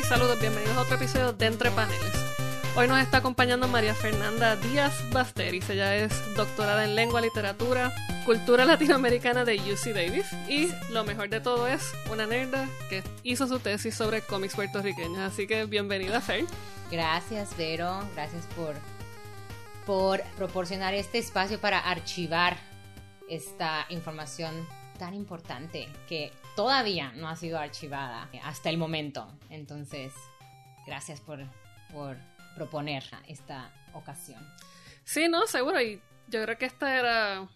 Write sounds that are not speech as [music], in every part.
Hey, saludos, bienvenidos a otro episodio de Entre Paneles. Hoy nos está acompañando María Fernanda Díaz Basteris. Ella es doctorada en lengua, literatura, cultura latinoamericana de UC Davis. Y lo mejor de todo es una nerda que hizo su tesis sobre cómics puertorriqueños. Así que bienvenida, Fer. Gracias, Vero. Gracias por, por proporcionar este espacio para archivar esta información tan importante que todavía no ha sido archivada hasta el momento. Entonces, gracias por, por proponer esta ocasión. Sí, no, seguro. Y yo creo que esta era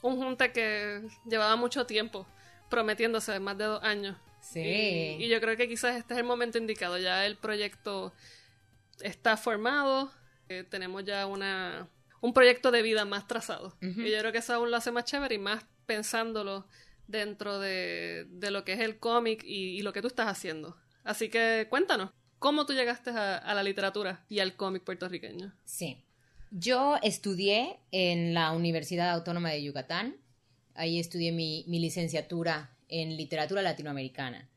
un junta que llevaba mucho tiempo prometiéndose, más de dos años. Sí. Y, y yo creo que quizás este es el momento indicado. Ya el proyecto está formado, eh, tenemos ya una, un proyecto de vida más trazado. Y yo creo que eso aún lo hace más chévere y más pensándolo dentro de, de lo que es el cómic y, y lo que tú estás haciendo. Así que cuéntanos, ¿cómo tú llegaste a, a la literatura y al cómic puertorriqueño? Sí. Yo estudié en la Universidad Autónoma de Yucatán. Ahí estudié mi, mi licenciatura en literatura latinoamericana.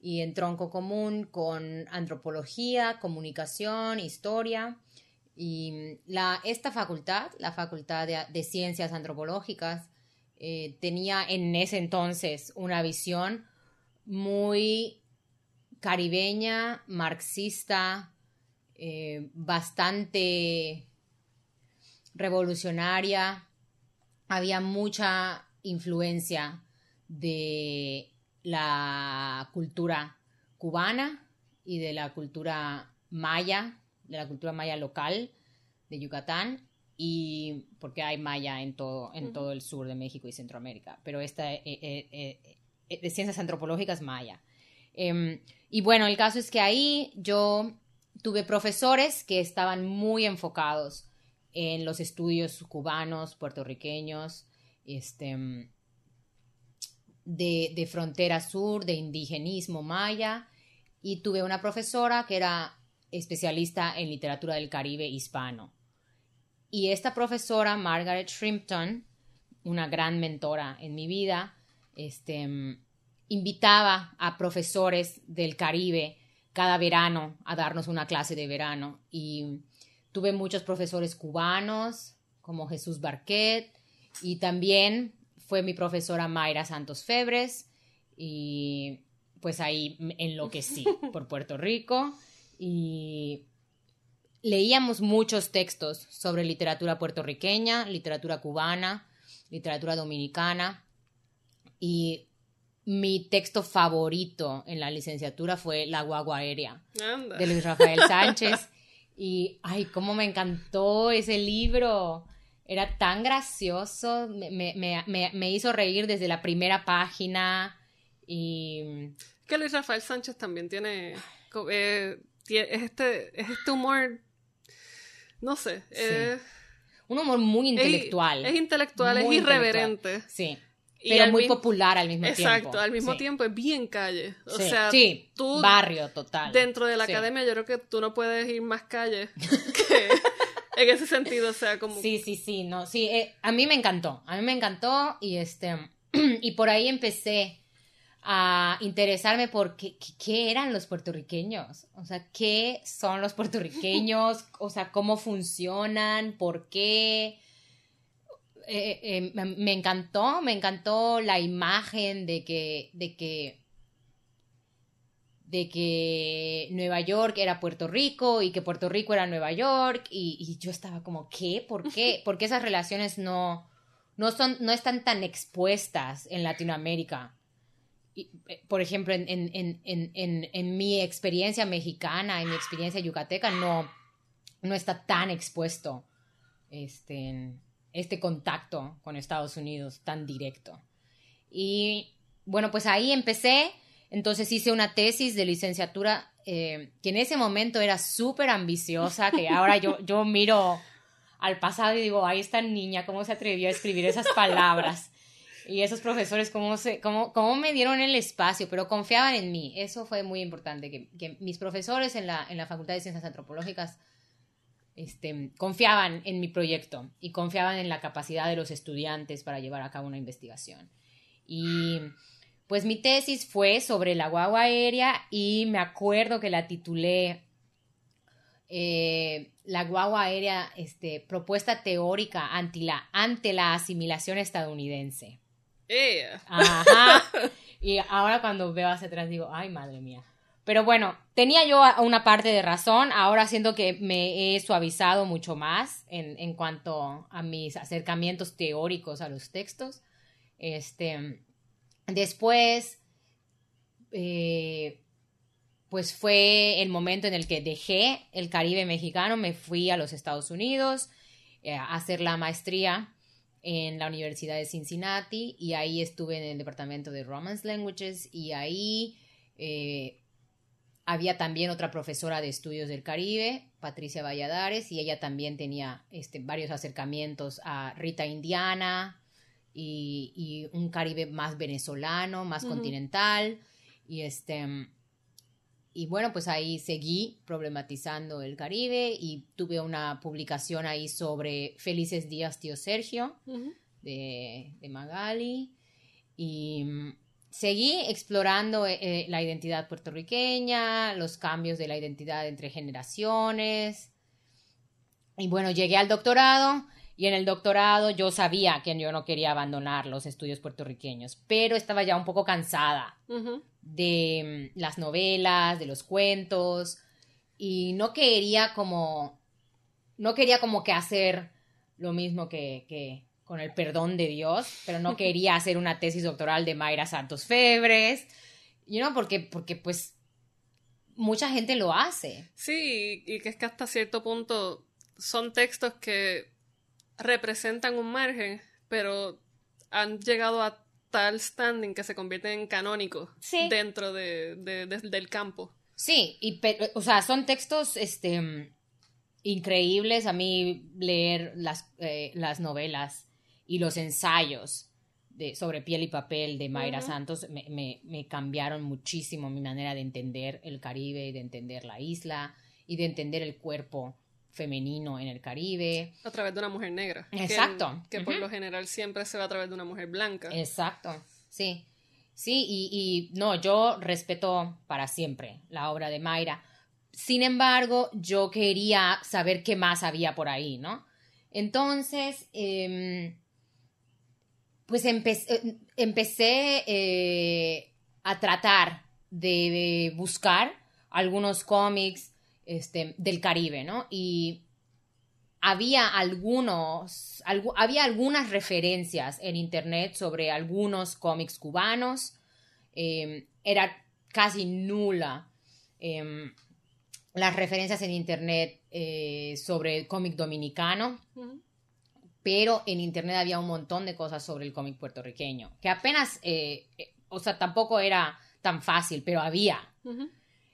Y en tronco común con antropología, comunicación, historia. Y la, esta facultad, la Facultad de, de Ciencias Antropológicas, eh, tenía en ese entonces una visión muy caribeña, marxista, eh, bastante revolucionaria. Había mucha influencia de la cultura cubana y de la cultura maya, de la cultura maya local de Yucatán y porque hay maya en todo, en todo el sur de México y Centroamérica, pero esta eh, eh, eh, de ciencias antropológicas maya. Em, y bueno, el caso es que ahí yo tuve profesores que estaban muy enfocados en los estudios cubanos, puertorriqueños, este, de, de frontera sur, de indigenismo maya, y tuve una profesora que era especialista en literatura del Caribe hispano. Y esta profesora, Margaret Shrimpton, una gran mentora en mi vida, este, invitaba a profesores del Caribe cada verano a darnos una clase de verano. Y tuve muchos profesores cubanos, como Jesús Barquet, y también fue mi profesora Mayra Santos Febres, y pues ahí enloquecí por Puerto Rico y leíamos muchos textos sobre literatura puertorriqueña, literatura cubana, literatura dominicana y mi texto favorito en la licenciatura fue La guagua aérea Anda. de Luis Rafael Sánchez. [laughs] Y, ay, cómo me encantó ese libro. Era tan gracioso, me, me- me- hizo reír desde la primera página. Y Que Luis Rafael Sánchez también tiene, eh, es, este, es este humor, no sé, Sí. es, un humor muy intelectual. Es, es intelectual, Muy es irreverente. Sí, pero muy popular al mismo tiempo. Exacto, al mismo Sí. tiempo es bien calle. O Sí, sea, sí, tú barrio total. dentro de la academia yo creo que tú no puedes ir más calle [laughs] que en ese sentido, o sea, como... Sí, sí, sí, no, sí, eh, a mí me encantó, a mí me encantó y este, [clears throat] y por ahí empecé a interesarme por qué, eran los puertorriqueños, o sea, qué son los puertorriqueños, [laughs] o sea, cómo funcionan, por qué. Eh, eh, me, me encantó, me encantó la imagen de que, de que de que Nueva York era Puerto Rico y que Puerto Rico era Nueva York y, y yo estaba como, ¿qué? ¿Por qué? [laughs] Porque esas relaciones no, no, son, no están tan expuestas en Latinoamérica. Eh, por ejemplo, en, mi experiencia mexicana, en mi experiencia yucateca, no, no está tan expuesto este, este contacto con Estados Unidos tan directo. Y bueno, pues ahí empecé. Entonces hice una tesis de licenciatura eh, que en ese momento era súper ambiciosa, que ahora yo, yo miro al pasado y digo, ay, esta niña, ¿cómo se atrevió a escribir esas palabras? Y esos profesores, ¿cómo, se, cómo, cómo me dieron el espacio? Pero confiaban en mí. Eso fue muy importante, que, mis profesores en la, en la Facultad de Ciencias Antropológicas este, confiaban en mi proyecto y confiaban en la capacidad de los estudiantes para llevar a cabo una investigación. Y Pues mi tesis fue sobre la guagua aérea y me acuerdo que la titulé eh, La guagua aérea, este, propuesta teórica ante la, ante la asimilación estadounidense. Ajá. [laughs] Y ahora cuando veo hacia atrás digo, ay, madre mía. Pero bueno, tenía yo una parte de razón, ahora siento que me he suavizado mucho más en, en cuanto a mis acercamientos teóricos a los textos. Este, después, eh, pues fue el momento en el que dejé el Caribe mexicano, me fui a los Estados Unidos eh, a hacer la maestría en la Universidad de Cincinnati y ahí estuve en el departamento de Romance Languages y ahí eh, había también otra profesora de estudios del Caribe, Patricia Valladares, y ella también tenía este, varios acercamientos a Rita Indiana y, y un Caribe más venezolano, más continental. Y este. Y bueno, pues ahí seguí problematizando el Caribe y tuve una publicación ahí sobre Felices Días, tío Sergio, de, de Magali. Y seguí explorando eh, la identidad puertorriqueña, los cambios de la identidad entre generaciones. Y bueno, llegué al doctorado y en el doctorado yo sabía que yo no quería abandonar los estudios puertorriqueños, pero estaba ya un poco cansada de mm, las novelas, de los cuentos y no quería como no quería como que hacer lo mismo que, que con el perdón de Dios, pero no [laughs] quería hacer una tesis doctoral de Mayra Santos Febres, you know, porque, porque pues mucha gente lo hace. Sí, y que es que hasta cierto punto son textos que representan un margen, pero han llegado a tal standing que se convierten en canónicos dentro de, del campo. Sí, y o sea, son textos este increíbles. A mí leer las, eh, las novelas y los ensayos de, sobre piel y papel de Mayra Santos me, me, me, cambiaron muchísimo mi manera de entender el Caribe, de entender la isla y de entender el cuerpo femenino en el Caribe. A través de una mujer negra. Exacto. Que, por lo general siempre se va a través de una mujer blanca. Exacto, sí. Sí, y, y no, yo respeto para siempre la obra de Mayra. Sin embargo, yo quería saber qué más había por ahí, ¿no? Entonces, eh, pues empecé, empecé eh, a tratar de, buscar algunos cómics este, del Caribe, ¿no? Y había algunos, había algunas referencias en internet sobre algunos cómics cubanos. Em, era casi nula em, las referencias en internet eh, sobre el cómic dominicano pero en internet había un montón de cosas sobre el cómic puertorriqueño, que apenas, eh, eh, o sea, tampoco era tan fácil, pero había.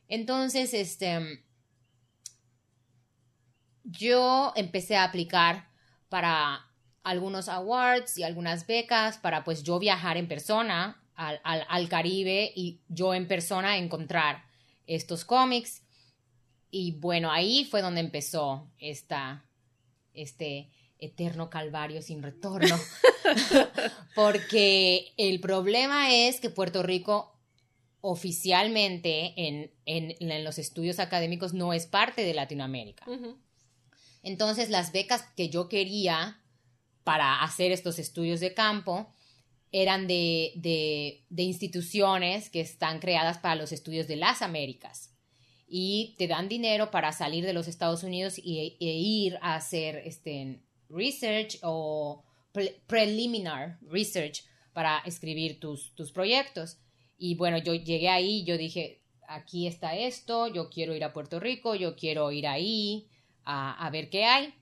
Entonces, este, yo empecé a aplicar para algunos awards y algunas becas para pues yo viajar en persona al, al Caribe y yo en persona encontrar estos cómics. Y bueno, ahí fue donde empezó esta, este, eterno calvario sin retorno. [laughs] [laughs] Porque el problema es que Puerto Rico oficialmente en, en, los estudios académicos no es parte de Latinoamérica. Entonces las becas que yo quería para hacer estos estudios de campo eran de, de, instituciones que están creadas para los estudios de las Américas y te dan dinero para salir de los Estados Unidos y, e ir a hacer este, research o preliminar research para escribir tus, tus proyectos. Y bueno, yo llegué ahí, yo dije, aquí está esto, yo quiero ir a Puerto Rico, yo quiero ir ahí a, a ver qué hay.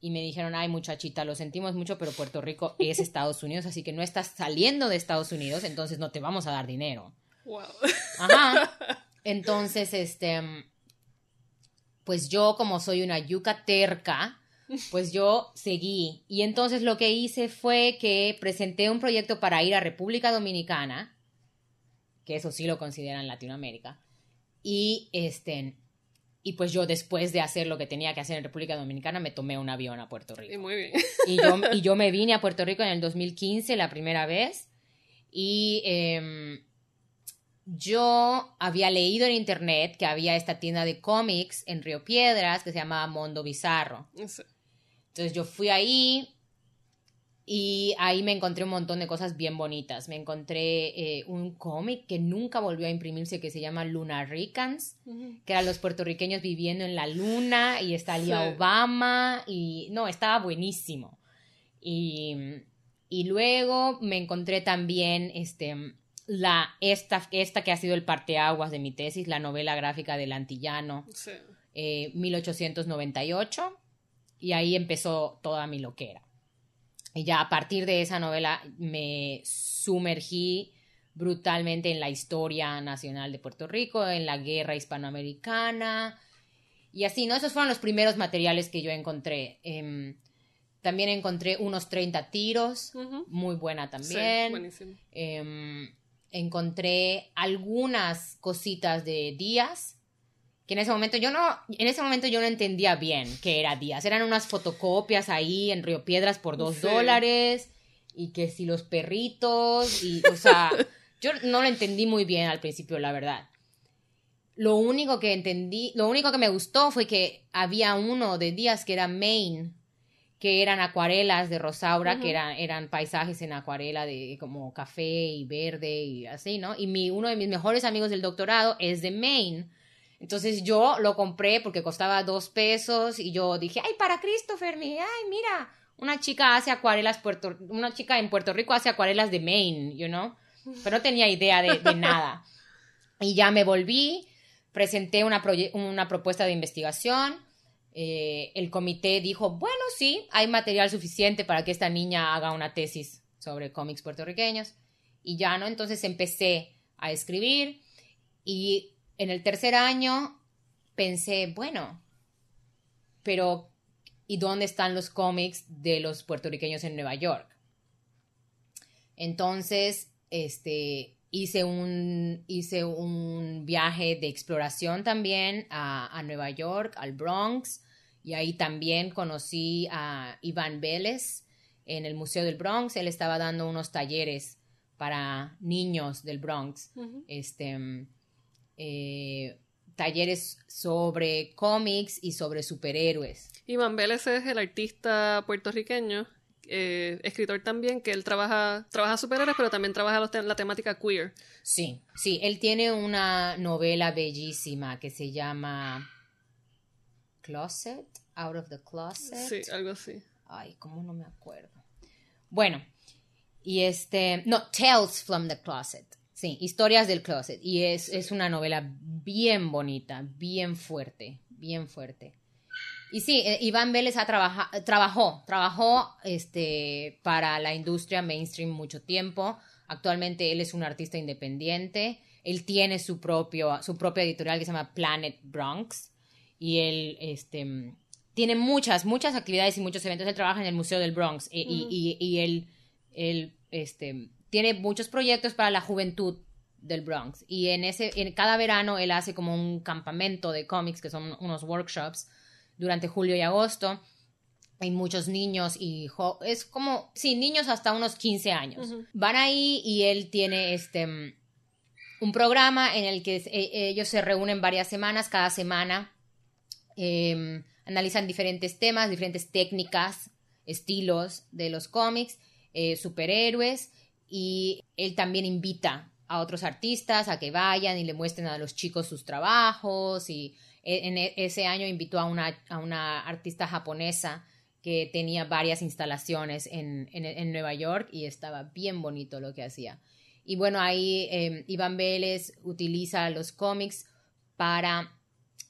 Y me dijeron, ay muchachita, lo sentimos mucho, pero Puerto Rico [laughs] es Estados Unidos, así que no estás saliendo de Estados Unidos, entonces no te vamos a dar dinero. Wow. Ajá. [laughs] Entonces, este, pues yo como soy una yuca terca, pues yo seguí. Y entonces lo que hice fue que presenté un proyecto para ir a República Dominicana, que eso sí lo consideran Latinoamérica. Y este y pues yo después de hacer lo que tenía que hacer en República Dominicana me tomé un avión a Puerto Rico. Y muy bien. Y yo, [laughs] y yo me vine a Puerto Rico en el 2015 la primera vez Y em, yo había leído en internet que había esta tienda de cómics en Río Piedras que se llamaba Mondo Bizarro. Sí. Entonces yo fui ahí y ahí me encontré un montón de cosas bien bonitas. Me encontré eh, un cómic que nunca volvió a imprimirse que se llama Luna Ricans, que eran los puertorriqueños viviendo en la luna y salía Sí. Obama y no, estaba buenísimo. Y, y luego me encontré también este, la, esta, esta que ha sido el parteaguas de mi tesis, la novela gráfica del antillano Sí. eh, 1898 y ahí empezó toda mi loquera. Y ya a partir de esa novela me sumergí brutalmente en la historia nacional de Puerto Rico, en la guerra hispanoamericana y así, ¿no? Esos fueron los primeros materiales que yo encontré. Em, también encontré unos 30 tiros, muy buena Sí, también. buenísimo. Em, encontré algunas cositas de Díaz que en ese momento yo no en ese momento yo no entendía bien qué era Díaz eran unas fotocopias ahí en Río Piedras por dos Sí. dólares y que si los perritos y o sea [laughs] yo no lo entendí muy bien al principio la verdad lo único que entendí lo único que me gustó fue que había uno de Díaz que era Maine que eran acuarelas de Rosaura, que eran, eran paisajes en acuarela de como café y verde y así, ¿no? Y mi, uno de mis mejores amigos del doctorado es de Maine. Entonces yo lo compré porque costaba dos pesos y yo dije, ay, para Christopher, mi, ay, mira, una chica hace acuarelas, Puerto, una chica en Puerto Rico hace acuarelas de Maine, you know? Pero no tenía idea de, nada. Y ya me volví, presenté una, una propuesta de investigación. eh, el comité dijo, bueno, sí, hay material suficiente para que esta niña haga una tesis sobre cómics puertorriqueños. Y ya, ¿no? Entonces empecé a escribir y en el tercer año pensé, bueno, pero ¿y dónde están los cómics de los puertorriqueños en Nueva York? Entonces, este, hice un, hice un viaje de exploración también a, a Nueva York, al Bronx, y ahí también conocí a Iván Vélez en el Museo del Bronx. Él estaba dando unos talleres para niños del Bronx, este, eh, talleres sobre cómics y sobre superhéroes. Iván Vélez es el artista puertorriqueño, eh, escritor también, que él trabaja, trabaja superhéroes, pero también trabaja los te- la temática queer. Sí, sí, él tiene una novela bellísima que se llama Closet, Out of the Closet. Sí, algo así. Ay, ¿cómo no me acuerdo? Bueno, y este, no, Tales from the Closet. Sí, Historias del Closet. Y es, es una novela bien bonita, bien fuerte, bien fuerte. Y sí, eh, Iván Vélez ha trabaja, trabajó, trabajó este, para la industria mainstream mucho tiempo. Actualmente él es un artista independiente. Él tiene su, propio, su propia editorial que se llama Planet Bronx. Y él este, tiene muchas, muchas actividades y muchos eventos. Él trabaja en el Museo del Bronx y, y- y- y él, él, este, tiene muchos proyectos para la juventud del Bronx. Y en, ese, en cada verano él hace como un campamento de cómics, que son unos workshops, durante julio y agosto. Hay muchos niños y jo- es como, sí, niños hasta unos 15 años. Van ahí y él tiene este un programa en el que eh, ellos se reúnen varias semanas, cada semana eh, analizan diferentes temas, diferentes técnicas, estilos de los cómics, eh, superhéroes, y él también invita a otros artistas a que vayan y le muestren a los chicos sus trabajos, y e- en e- ese año invitó a una, a una artista japonesa que tenía varias instalaciones en, en- Nueva York y estaba bien bonito lo que hacía. Y bueno, ahí eh, Iván Vélez utiliza los cómics para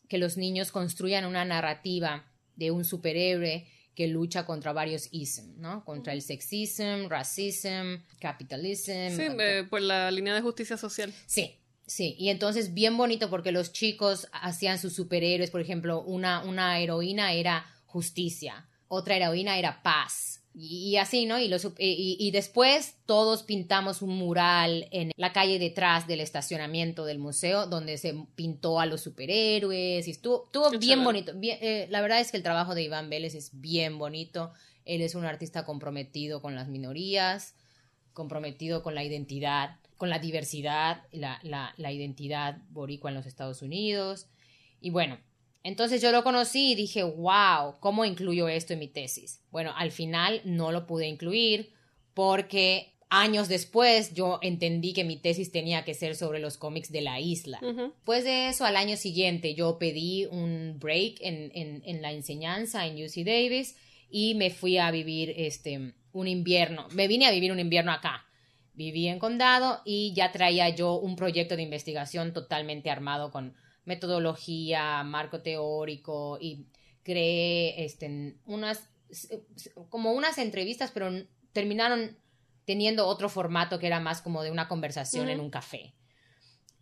que los niños construyan una narrativa de un superhéroe que lucha contra varios isms, ¿no? Contra el sexism, racism, capitalism. Sí, eh, por la línea de justicia social. Sí, sí. Y entonces bien bonito porque los chicos hacían sus superhéroes. Por ejemplo, una, una heroína era justicia, otra heroína era paz. Y, y así, ¿no? Y, los, y, y después todos pintamos un mural en la calle detrás del estacionamiento del museo donde se pintó a los superhéroes y estuvo, estuvo bien chévere. bonito. Bien, eh, la verdad es que el trabajo de Iván Vélez es bien bonito. Él es un artista comprometido con las minorías. comprometido con la identidad, con la diversidad, la, la, la identidad boricua en los Estados Unidos. Y bueno, entonces yo lo conocí y dije, wow, ¿cómo incluyo esto en mi tesis? Bueno, al final no lo pude incluir porque años después yo entendí que mi tesis tenía que ser sobre los cómics de la isla. Después de eso, al año siguiente, yo pedí un break en, en, en, la enseñanza en UC Davis y me fui a vivir este, un invierno. Me vine a vivir un invierno acá. Viví en Condado y ya traía yo un proyecto de investigación totalmente armado con metodología, marco teórico y creé este, unas como unas entrevistas, pero terminaron teniendo otro formato que era más como de una conversación en un café.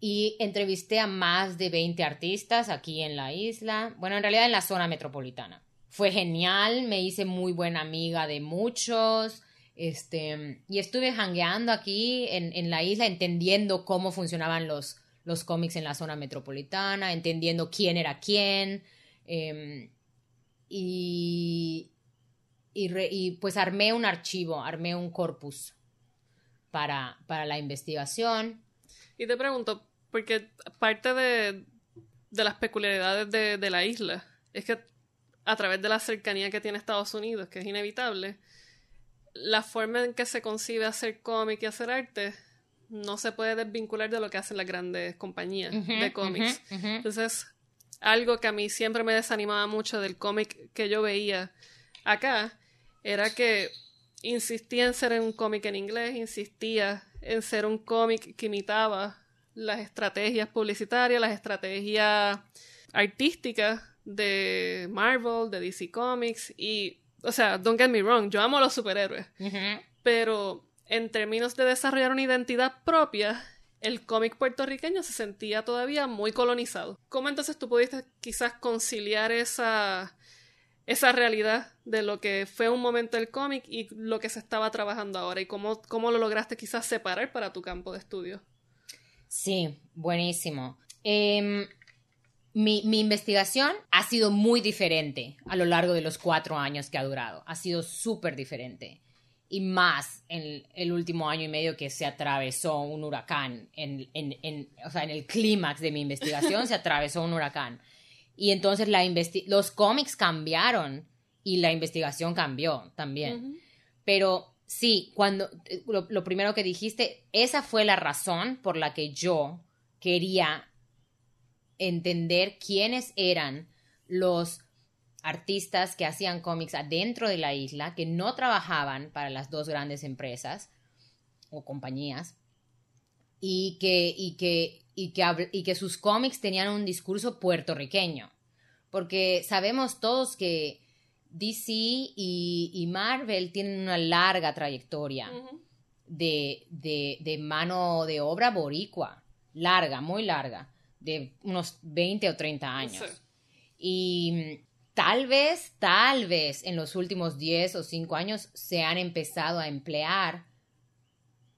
Y entrevisté a más de 20 artistas aquí en la isla, bueno, en realidad en la zona metropolitana. Fue genial, me hice muy buena amiga de muchos, este, y estuve hangueando aquí en, en la isla, entendiendo cómo funcionaban los, los cómics en la zona metropolitana, entendiendo quién era quién. Em, y, y, pues armé un archivo, armé un corpus para, para la investigación. Y te pregunto, porque parte de, de las peculiaridades de, de, la isla es que a través de la cercanía que tiene Estados Unidos, que es inevitable, la forma en que se concibe hacer cómic y hacer arte no se puede desvincular de lo que hacen las grandes compañías de cómics. Entonces, algo que a mí siempre me desanimaba mucho del cómic que yo veía acá era que insistía en ser un cómic en inglés, insistía en ser un cómic que imitaba las estrategias publicitarias, las estrategias artísticas de Marvel, de DC Comics y, o sea, don't get me wrong, yo amo a los superhéroes, pero en términos de desarrollar una identidad propia, el cómic puertorriqueño se sentía todavía muy colonizado. ¿Cómo entonces tú pudiste quizás conciliar esa esa realidad de lo que fue un momento del cómic y lo que se estaba trabajando ahora y cómo, cómo lo lograste quizás separar para tu campo de estudio. Sí, buenísimo. Em, mi, mi, investigación ha sido muy diferente a lo largo de los cuatro años que ha durado. Ha sido súper diferente. Y más en el último año y medio que se atravesó un huracán. En, en, en o sea, en el clímax de mi investigación se atravesó un huracán. Y entonces la los cómics cambiaron y la investigación cambió también. Pero sí, cuando eh, lo, primero que dijiste, esa fue la razón por la que yo quería entender quiénes eran los artistas que hacían cómics adentro de la isla, que no trabajaban para las dos grandes empresas o compañías, y que, y que y que, y que sus cómics tenían un discurso puertorriqueño. Porque sabemos todos que DC y, Marvel tienen una larga trayectoria de, de, mano de obra boricua. Larga, muy larga. De unos 20 o 30 años. Y tal vez, tal vez en los últimos 10 o 5 años se han empezado a emplear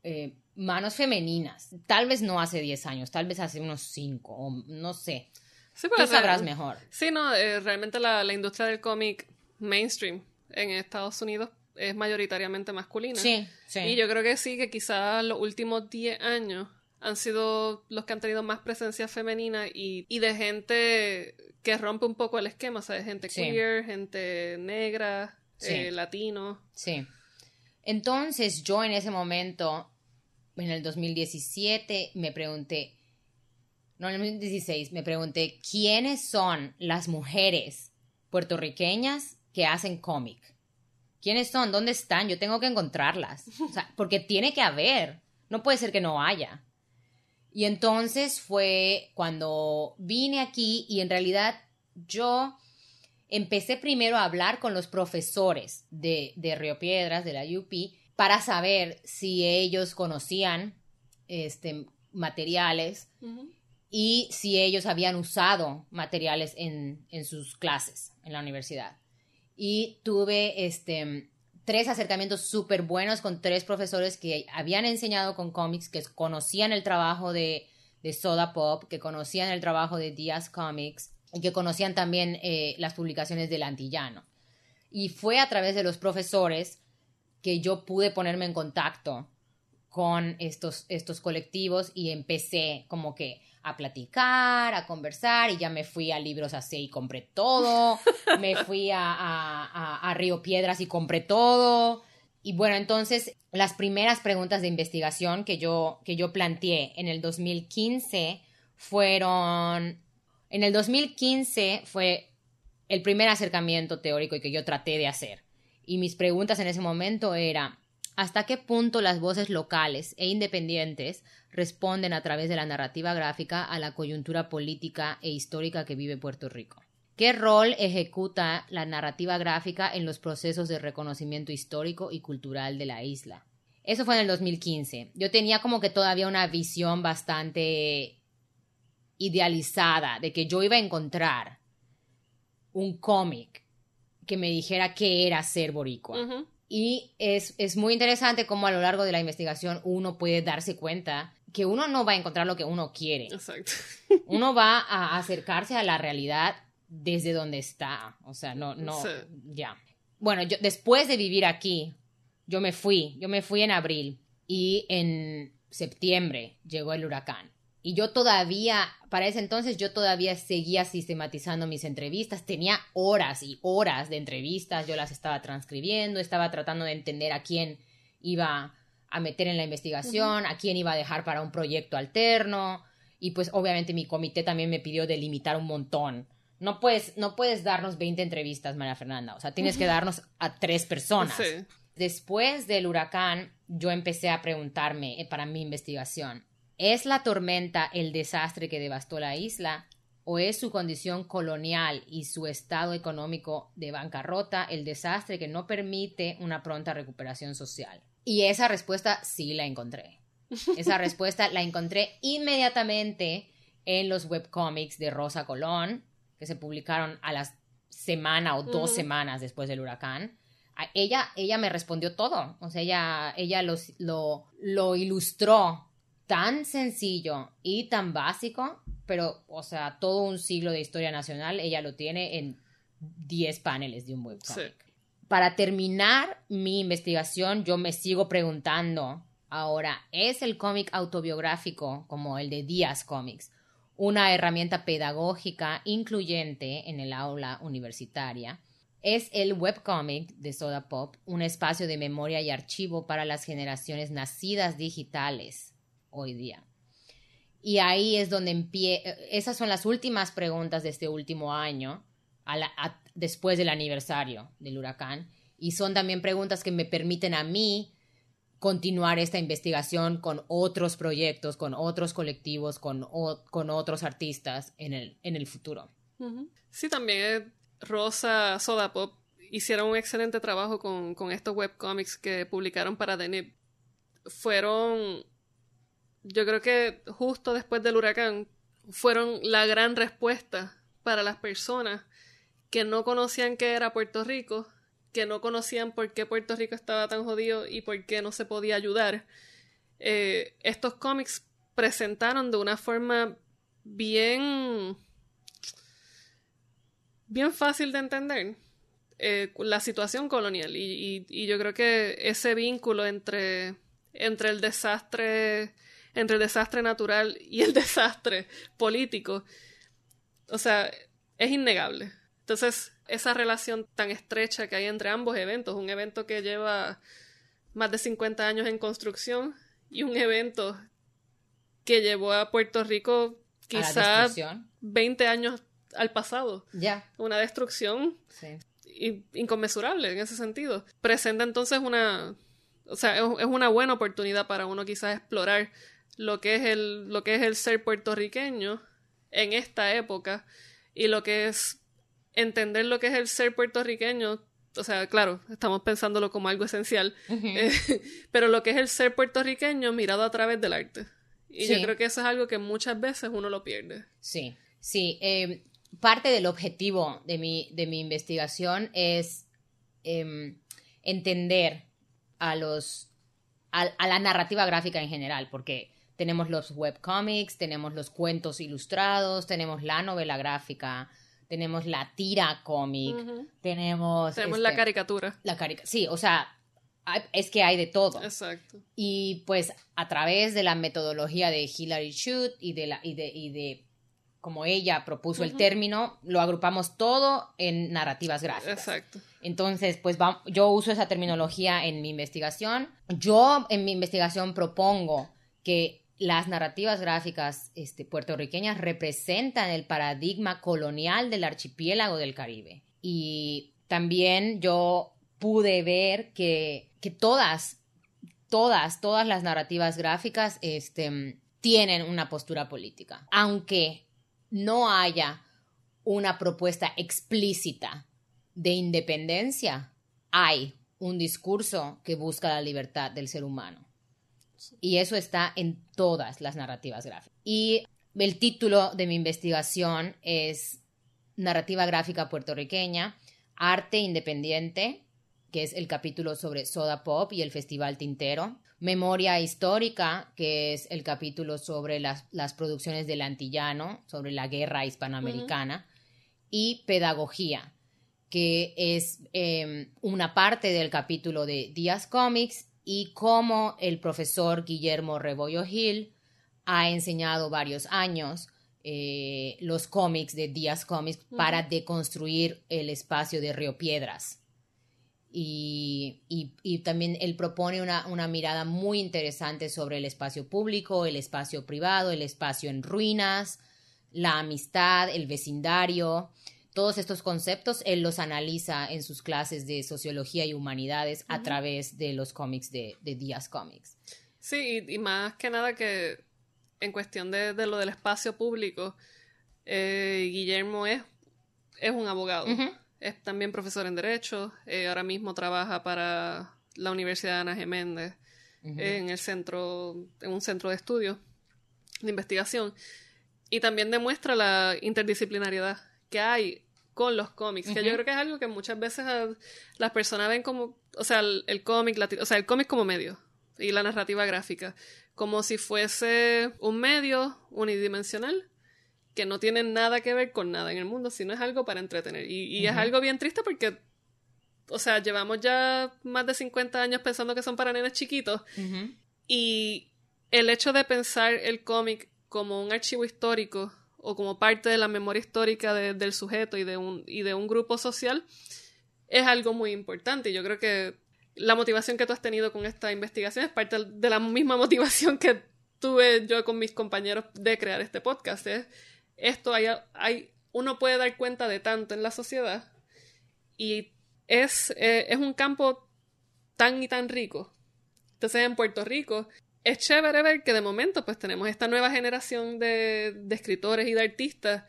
eh, manos femeninas. Tal vez no hace 10 años, tal vez hace unos 5, o no sé. Sí, Tú sabrás mejor. Sí, no, eh, realmente la, la, industria del cómic mainstream en Estados Unidos es mayoritariamente masculina. Sí, sí. Y yo creo que sí, que quizás los últimos 10 años han sido los que han tenido más presencia femenina y, y de gente que rompe un poco el esquema, o sea, de gente queer, gente negra, eh, latino. Sí. Entonces yo en ese momento en el 2017 me pregunté, no, en el 2016 me pregunté, ¿quiénes son las mujeres puertorriqueñas que hacen cómic? ¿Quiénes son? ¿Dónde están? Yo tengo que encontrarlas. O sea, porque tiene que haber. No puede ser que no haya. Y entonces fue cuando vine aquí y en realidad yo empecé primero a hablar con los profesores de, de Río Piedras, de la UP, para saber si ellos conocían este, materiales y si ellos habían usado materiales en, en, sus clases en la universidad. Y tuve este, tres acercamientos súper buenos con tres profesores que habían enseñado con cómics, que conocían el trabajo de, Soda Pop, que conocían el trabajo de Díaz Comics y que conocían también eh, las publicaciones del Antillano. Y fue a través de los profesores que yo pude ponerme en contacto con estos, estos colectivos y empecé como que a platicar, a conversar y ya me fui a Libros AC y compré todo, [laughs] me fui a, a, a, Río Piedras y compré todo. Y bueno, entonces las primeras preguntas de investigación que yo, que yo planteé en el 2015 fueron, en el 2015 fue el primer acercamiento teórico que yo traté de hacer. Y mis preguntas en ese momento era, ¿hasta qué punto las voces locales e independientes responden a través de la narrativa gráfica a la coyuntura política e histórica que vive Puerto Rico? ¿Qué rol ejecuta la narrativa gráfica en los procesos de reconocimiento histórico y cultural de la isla? Eso fue en el 2015. Yo tenía como que todavía una visión bastante idealizada de que yo iba a encontrar un cómic que me dijera qué era ser boricua. Y es, es, muy interesante cómo a lo largo de la investigación uno puede darse cuenta que uno no va a encontrar lo que uno quiere. Exacto. uno va a acercarse a la realidad desde donde está. O sea, no, no, ya. Bueno, yo después de vivir aquí, yo me fui, yo me fui en abril y en septiembre llegó el huracán. Y yo todavía, para ese entonces, yo todavía seguía sistematizando mis entrevistas. Tenía horas y horas de entrevistas. Yo las estaba transcribiendo, estaba tratando de entender a quién iba a meter en la investigación, a quién iba a dejar para un proyecto alterno. Y pues obviamente mi comité también me pidió delimitar un montón. No puedes, no puedes darnos 20 entrevistas, María Fernanda. O sea, tienes que darnos a tres personas. Después del huracán, yo empecé a preguntarme eh, para mi investigación, ¿Es la tormenta el desastre que devastó la isla? ¿O es su condición colonial y su estado económico de bancarrota el desastre que no permite una pronta recuperación social? Y esa respuesta sí la encontré. Esa respuesta la encontré inmediatamente en los webcomics de Rosa Colón, que se publicaron a la semana o dos semanas después del huracán. Ella, ella me respondió todo, o sea, ella, ella lo, lo ilustró tan sencillo y tan básico, pero, o sea, todo un siglo de historia nacional, ella lo tiene en 10 paneles de un webcomic. Para terminar mi investigación, yo me sigo preguntando ahora, ¿es el cómic autobiográfico como el de Díaz Comics una herramienta pedagógica incluyente en el aula universitaria? ¿Es el webcomic de Soda Pop un espacio de memoria y archivo para las generaciones nacidas digitales? Hoy día. Y ahí es donde empieza, esas son las últimas preguntas de este último año, después del aniversario del huracán, y son también preguntas que me permiten a mí continuar esta investigación con otros proyectos, con otros colectivos, con, con otros artistas en el, en el futuro. Sí, también eh, Rosa Soda Pop hicieron un excelente trabajo con, con estos webcomics que publicaron para Denip. Fueron yo creo que justo después del huracán fueron la gran respuesta para las personas que no conocían qué era Puerto Rico, que no conocían por qué Puerto Rico estaba tan jodido y por qué no se podía ayudar. Eh, estos cómics presentaron de una forma bien bien fácil de entender eh, la situación colonial y, y, yo creo que ese vínculo entre entre el desastre entre el desastre natural y el [laughs] desastre político, o sea, es innegable. Entonces, esa relación tan estrecha que hay entre ambos eventos, un evento que lleva más de 50 años en construcción y un evento que llevó a Puerto Rico quizás 20 años al pasado. Ya. Una destrucción inconmensurable en ese sentido. Presenta entonces una, o sea, es una buena oportunidad para uno quizás explorar lo que es el, lo que es el ser puertorriqueño en esta época y lo que es entender lo que es el ser puertorriqueño o sea, claro, estamos pensándolo como algo esencial, eh, [laughs] pero lo que es el ser puertorriqueño mirado a través del arte. Y yo creo que eso es algo que muchas veces uno lo pierde. Sí, sí. Em, parte del objetivo de mi, de mi investigación es em, entender a los a, la narrativa gráfica en general, porque tenemos los webcomics, tenemos los cuentos ilustrados, tenemos la novela gráfica, tenemos la tira cómic, tenemos... Tenemos la este, caricatura. La sí, o sea, es que hay de todo. Exacto. Y pues a través de la metodología de Hilary Shute y de, la, y de, y de como ella propuso el término, lo agrupamos todo en narrativas gráficas. Exacto. Entonces, pues yo uso esa terminología en mi investigación. Yo en mi investigación propongo que las narrativas gráficas este, puertorriqueñas representan el paradigma colonial del archipiélago del Caribe. Y también yo pude ver que, que todas, todas, todas las narrativas gráficas este, tienen una postura política. Aunque no haya una propuesta explícita de independencia, hay un discurso que busca la libertad del ser humano. Y eso está en todas las narrativas gráficas. Y el título de mi investigación es Narrativa gráfica puertorriqueña, Arte Independiente, que es el capítulo sobre Soda Pop y el Festival Tintero. Memoria histórica, que es el capítulo sobre las, producciones del antillano, sobre la guerra hispanoamericana, y pedagogía, que es em, una parte del capítulo de Díaz Comics y cómo el profesor Guillermo Rebollo Gil ha enseñado varios años eh, los cómics de Díaz Comics para deconstruir el espacio de Río Piedras y, también él propone una, mirada muy interesante sobre el espacio público, el espacio privado, el espacio en ruinas, la amistad, el vecindario. Todos estos conceptos él los analiza en sus clases de sociología y humanidades a través de los cómics de, Díaz Comics. Sí, y, más que nada que en cuestión de, lo del espacio público, eh, Guillermo es, es un abogado es también profesor en Derecho, eh, ahora mismo trabaja para la Universidad de Ana Geméndez en el centro, en un centro de estudio de investigación. Y también demuestra la interdisciplinariedad que hay con los cómics, que yo creo que es algo que muchas veces las personas ven como, o sea, el, el cómic, o sea, el cómic como medio y la narrativa gráfica, como si fuese un medio unidimensional que no tienen nada que ver con nada en el mundo, sino es algo para entretener. Y, es algo bien triste porque, o sea, llevamos ya más de 50 años pensando que son para nenes chiquitos. Y el hecho de pensar el cómic como un archivo histórico o como parte de la memoria histórica del sujeto y de, un, y de un grupo social es algo muy importante. Yo creo que la motivación que tú has tenido con esta investigación es parte de la misma [laughs] motivación que tuve yo con mis compañeros de crear este podcast. Es esto hay, hay, uno puede dar cuenta de tanto en la sociedad y es, eh, es un campo tan y tan rico. Entonces en Puerto Rico es chévere ver que de momento pues tenemos esta nueva generación de, escritores y de artistas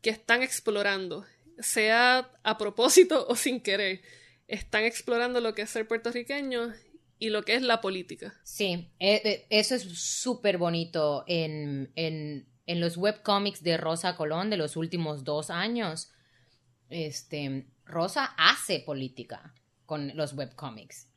que están explorando, sea a propósito o sin querer, están explorando lo que es ser puertorriqueño y lo que es la política. Sí, e, e, eso es súper bonito en, en en los webcomics de Rosa Colón de los últimos dos años, este, Rosa hace política con los webcomics.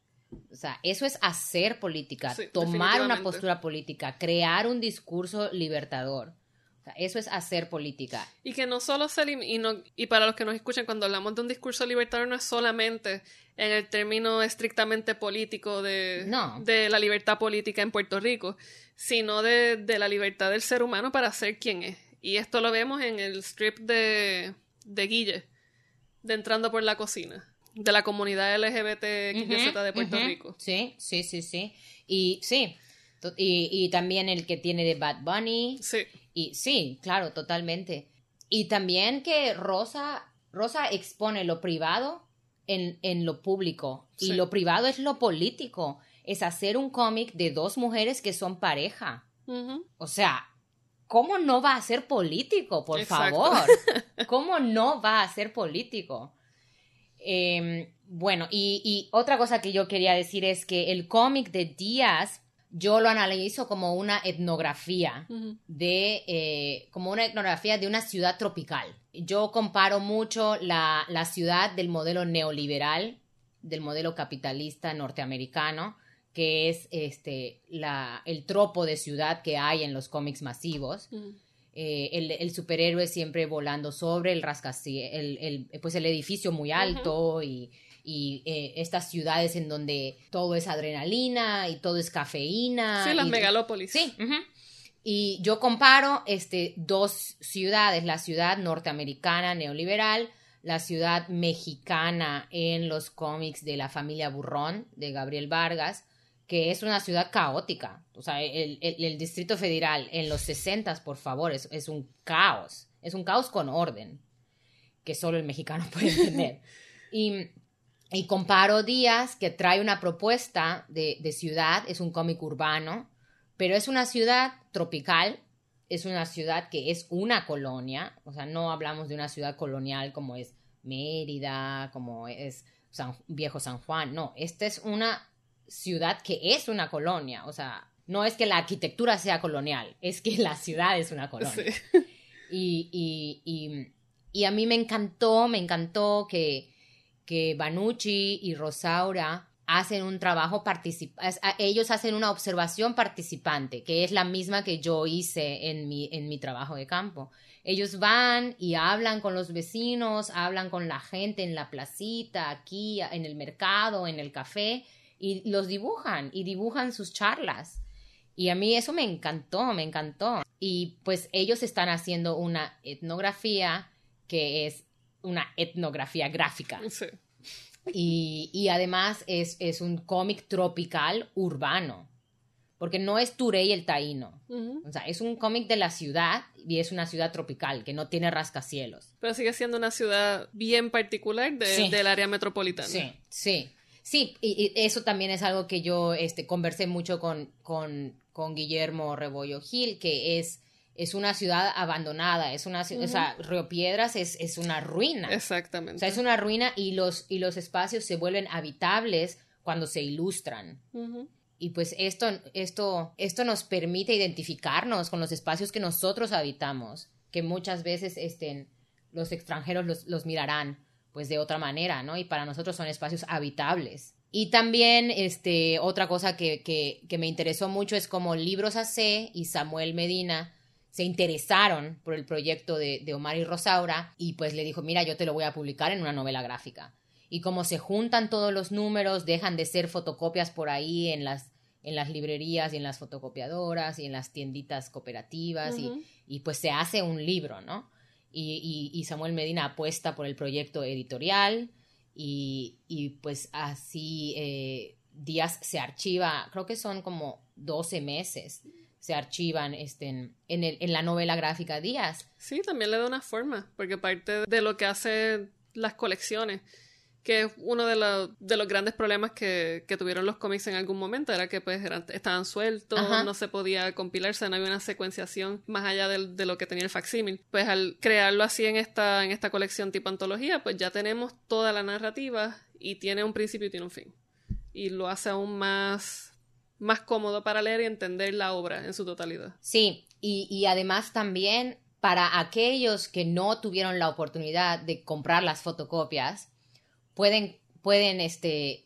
O sea, eso es hacer política, tomar una postura política, crear un discurso libertador. O sea, eso es hacer política. Y que no solo se y, no, y para los que nos escuchan, cuando hablamos de un discurso libertador no es solamente en el término estrictamente político de, de la libertad política en Puerto Rico, sino de, la libertad del ser humano para ser quien es. Y esto lo vemos en el strip de, de Guille, de Entrando por la Cocina, de la comunidad LGBT de Puerto Rico. Sí, sí, sí, sí. Y sí, y, y, también el que tiene de Bad Bunny. Sí. Y sí, claro, totalmente. Y también que Rosa, Rosa expone lo privado en, en lo público y lo privado es lo político es hacer un cómic de dos mujeres que son pareja. O sea, ¿cómo no va a ser político, por favor? [laughs] ¿Cómo no va a ser político? Em, bueno, y, otra cosa que yo quería decir es que el cómic de Díaz yo lo analizo como una etnografía de eh, como una etnografía de una ciudad tropical. Yo comparo mucho la, la ciudad del modelo neoliberal, del modelo capitalista norteamericano, que es este, la, el tropo de ciudad que hay en los cómics masivos. Eh, el, superhéroe siempre volando sobre el rascacielos, el, pues el edificio muy alto y, y eh, estas ciudades en donde todo es adrenalina y todo es cafeína. Sí, las y- megalópolis. Sí. Y yo comparo este, dos ciudades, la ciudad norteamericana neoliberal, la ciudad mexicana en los cómics de la familia Burrón de Gabriel Vargas, que es una ciudad caótica. O sea, el, el- Distrito Federal en los 60, por favor, es, es un caos. Es un caos con orden, que solo el mexicano [laughs] puede entender. y, y comparo Díaz, que trae una propuesta de, de ciudad, es un cómic urbano, pero es una ciudad tropical, es una ciudad que es una colonia, o sea, no hablamos de una ciudad colonial como es Mérida, como es San- Viejo San Juan, no, esta es una ciudad que es una colonia, o sea, no es que la arquitectura sea colonial, es que la ciudad es una colonia. Sí. Y, y, y, y a mí me encantó, me encantó que, que Banucci y Rosaura hacen un trabajo participante, ellos hacen una observación participante, que es la misma que yo hice en mi, en mi trabajo de campo. Ellos van y hablan con los vecinos, hablan con la gente en la placita, aquí, en el mercado, en el café, y los dibujan, y dibujan sus charlas. Y a mí eso me encantó, me encantó. Y pues ellos están haciendo una etnografía que es una etnografía gráfica. Sí. Y, y además es, es un cómic tropical urbano. Porque no es Turey el Taíno. O sea, es un cómic de la ciudad y es una ciudad tropical que no tiene rascacielos. Pero sigue siendo una ciudad bien particular de- Sí. del área metropolitana. Sí, sí. Sí, y, y eso también es algo que yo este, conversé mucho con, con, con Guillermo Rebollo Gil, que es, es una ciudad abandonada, es una ci- o sea, Río Piedras es, es una ruina. Exactamente. O sea, es una ruina y los, y los espacios se vuelven habitables cuando se ilustran. Y pues esto, esto, esto nos permite identificarnos con los espacios que nosotros habitamos, que muchas veces este, los extranjeros los, los mirarán pues de otra manera, ¿no? Y para nosotros son espacios habitables. Y también este, otra cosa que, que, que me interesó mucho es como Libros AC y Samuel Medina se interesaron por el proyecto de, de Omar y Rosaura y pues le dijo, mira, yo te lo voy a publicar en una novela gráfica. Y como se juntan todos los números, dejan de ser fotocopias por ahí en las, en las librerías y en las fotocopiadoras y en las tienditas cooperativas y- y, pues se hace un libro, ¿no? Y, y- y Samuel Medina apuesta por el proyecto editorial y, y, pues así eh, Díaz se archiva, creo que son como 12 meses, se archivan este, en, en el- en la novela gráfica Díaz. Sí, también le da una forma, porque parte de lo que hace las colecciones, que es uno de, los- de los grandes problemas que, que tuvieron los cómics en algún momento, era que pues eran- estaban sueltos, Ajá. no se podía compilarse, no había una secuenciación más allá del- de, lo que tenía el facsímil. Pues al crearlo así en esta, en esta colección tipo antología, pues ya tenemos toda la narrativa y tiene un principio y tiene un fin. Y lo hace aún más, más cómodo para leer y entender la obra en su totalidad. Sí, y, y además también para aquellos que no tuvieron la oportunidad de comprar las fotocopias, pueden, pueden este,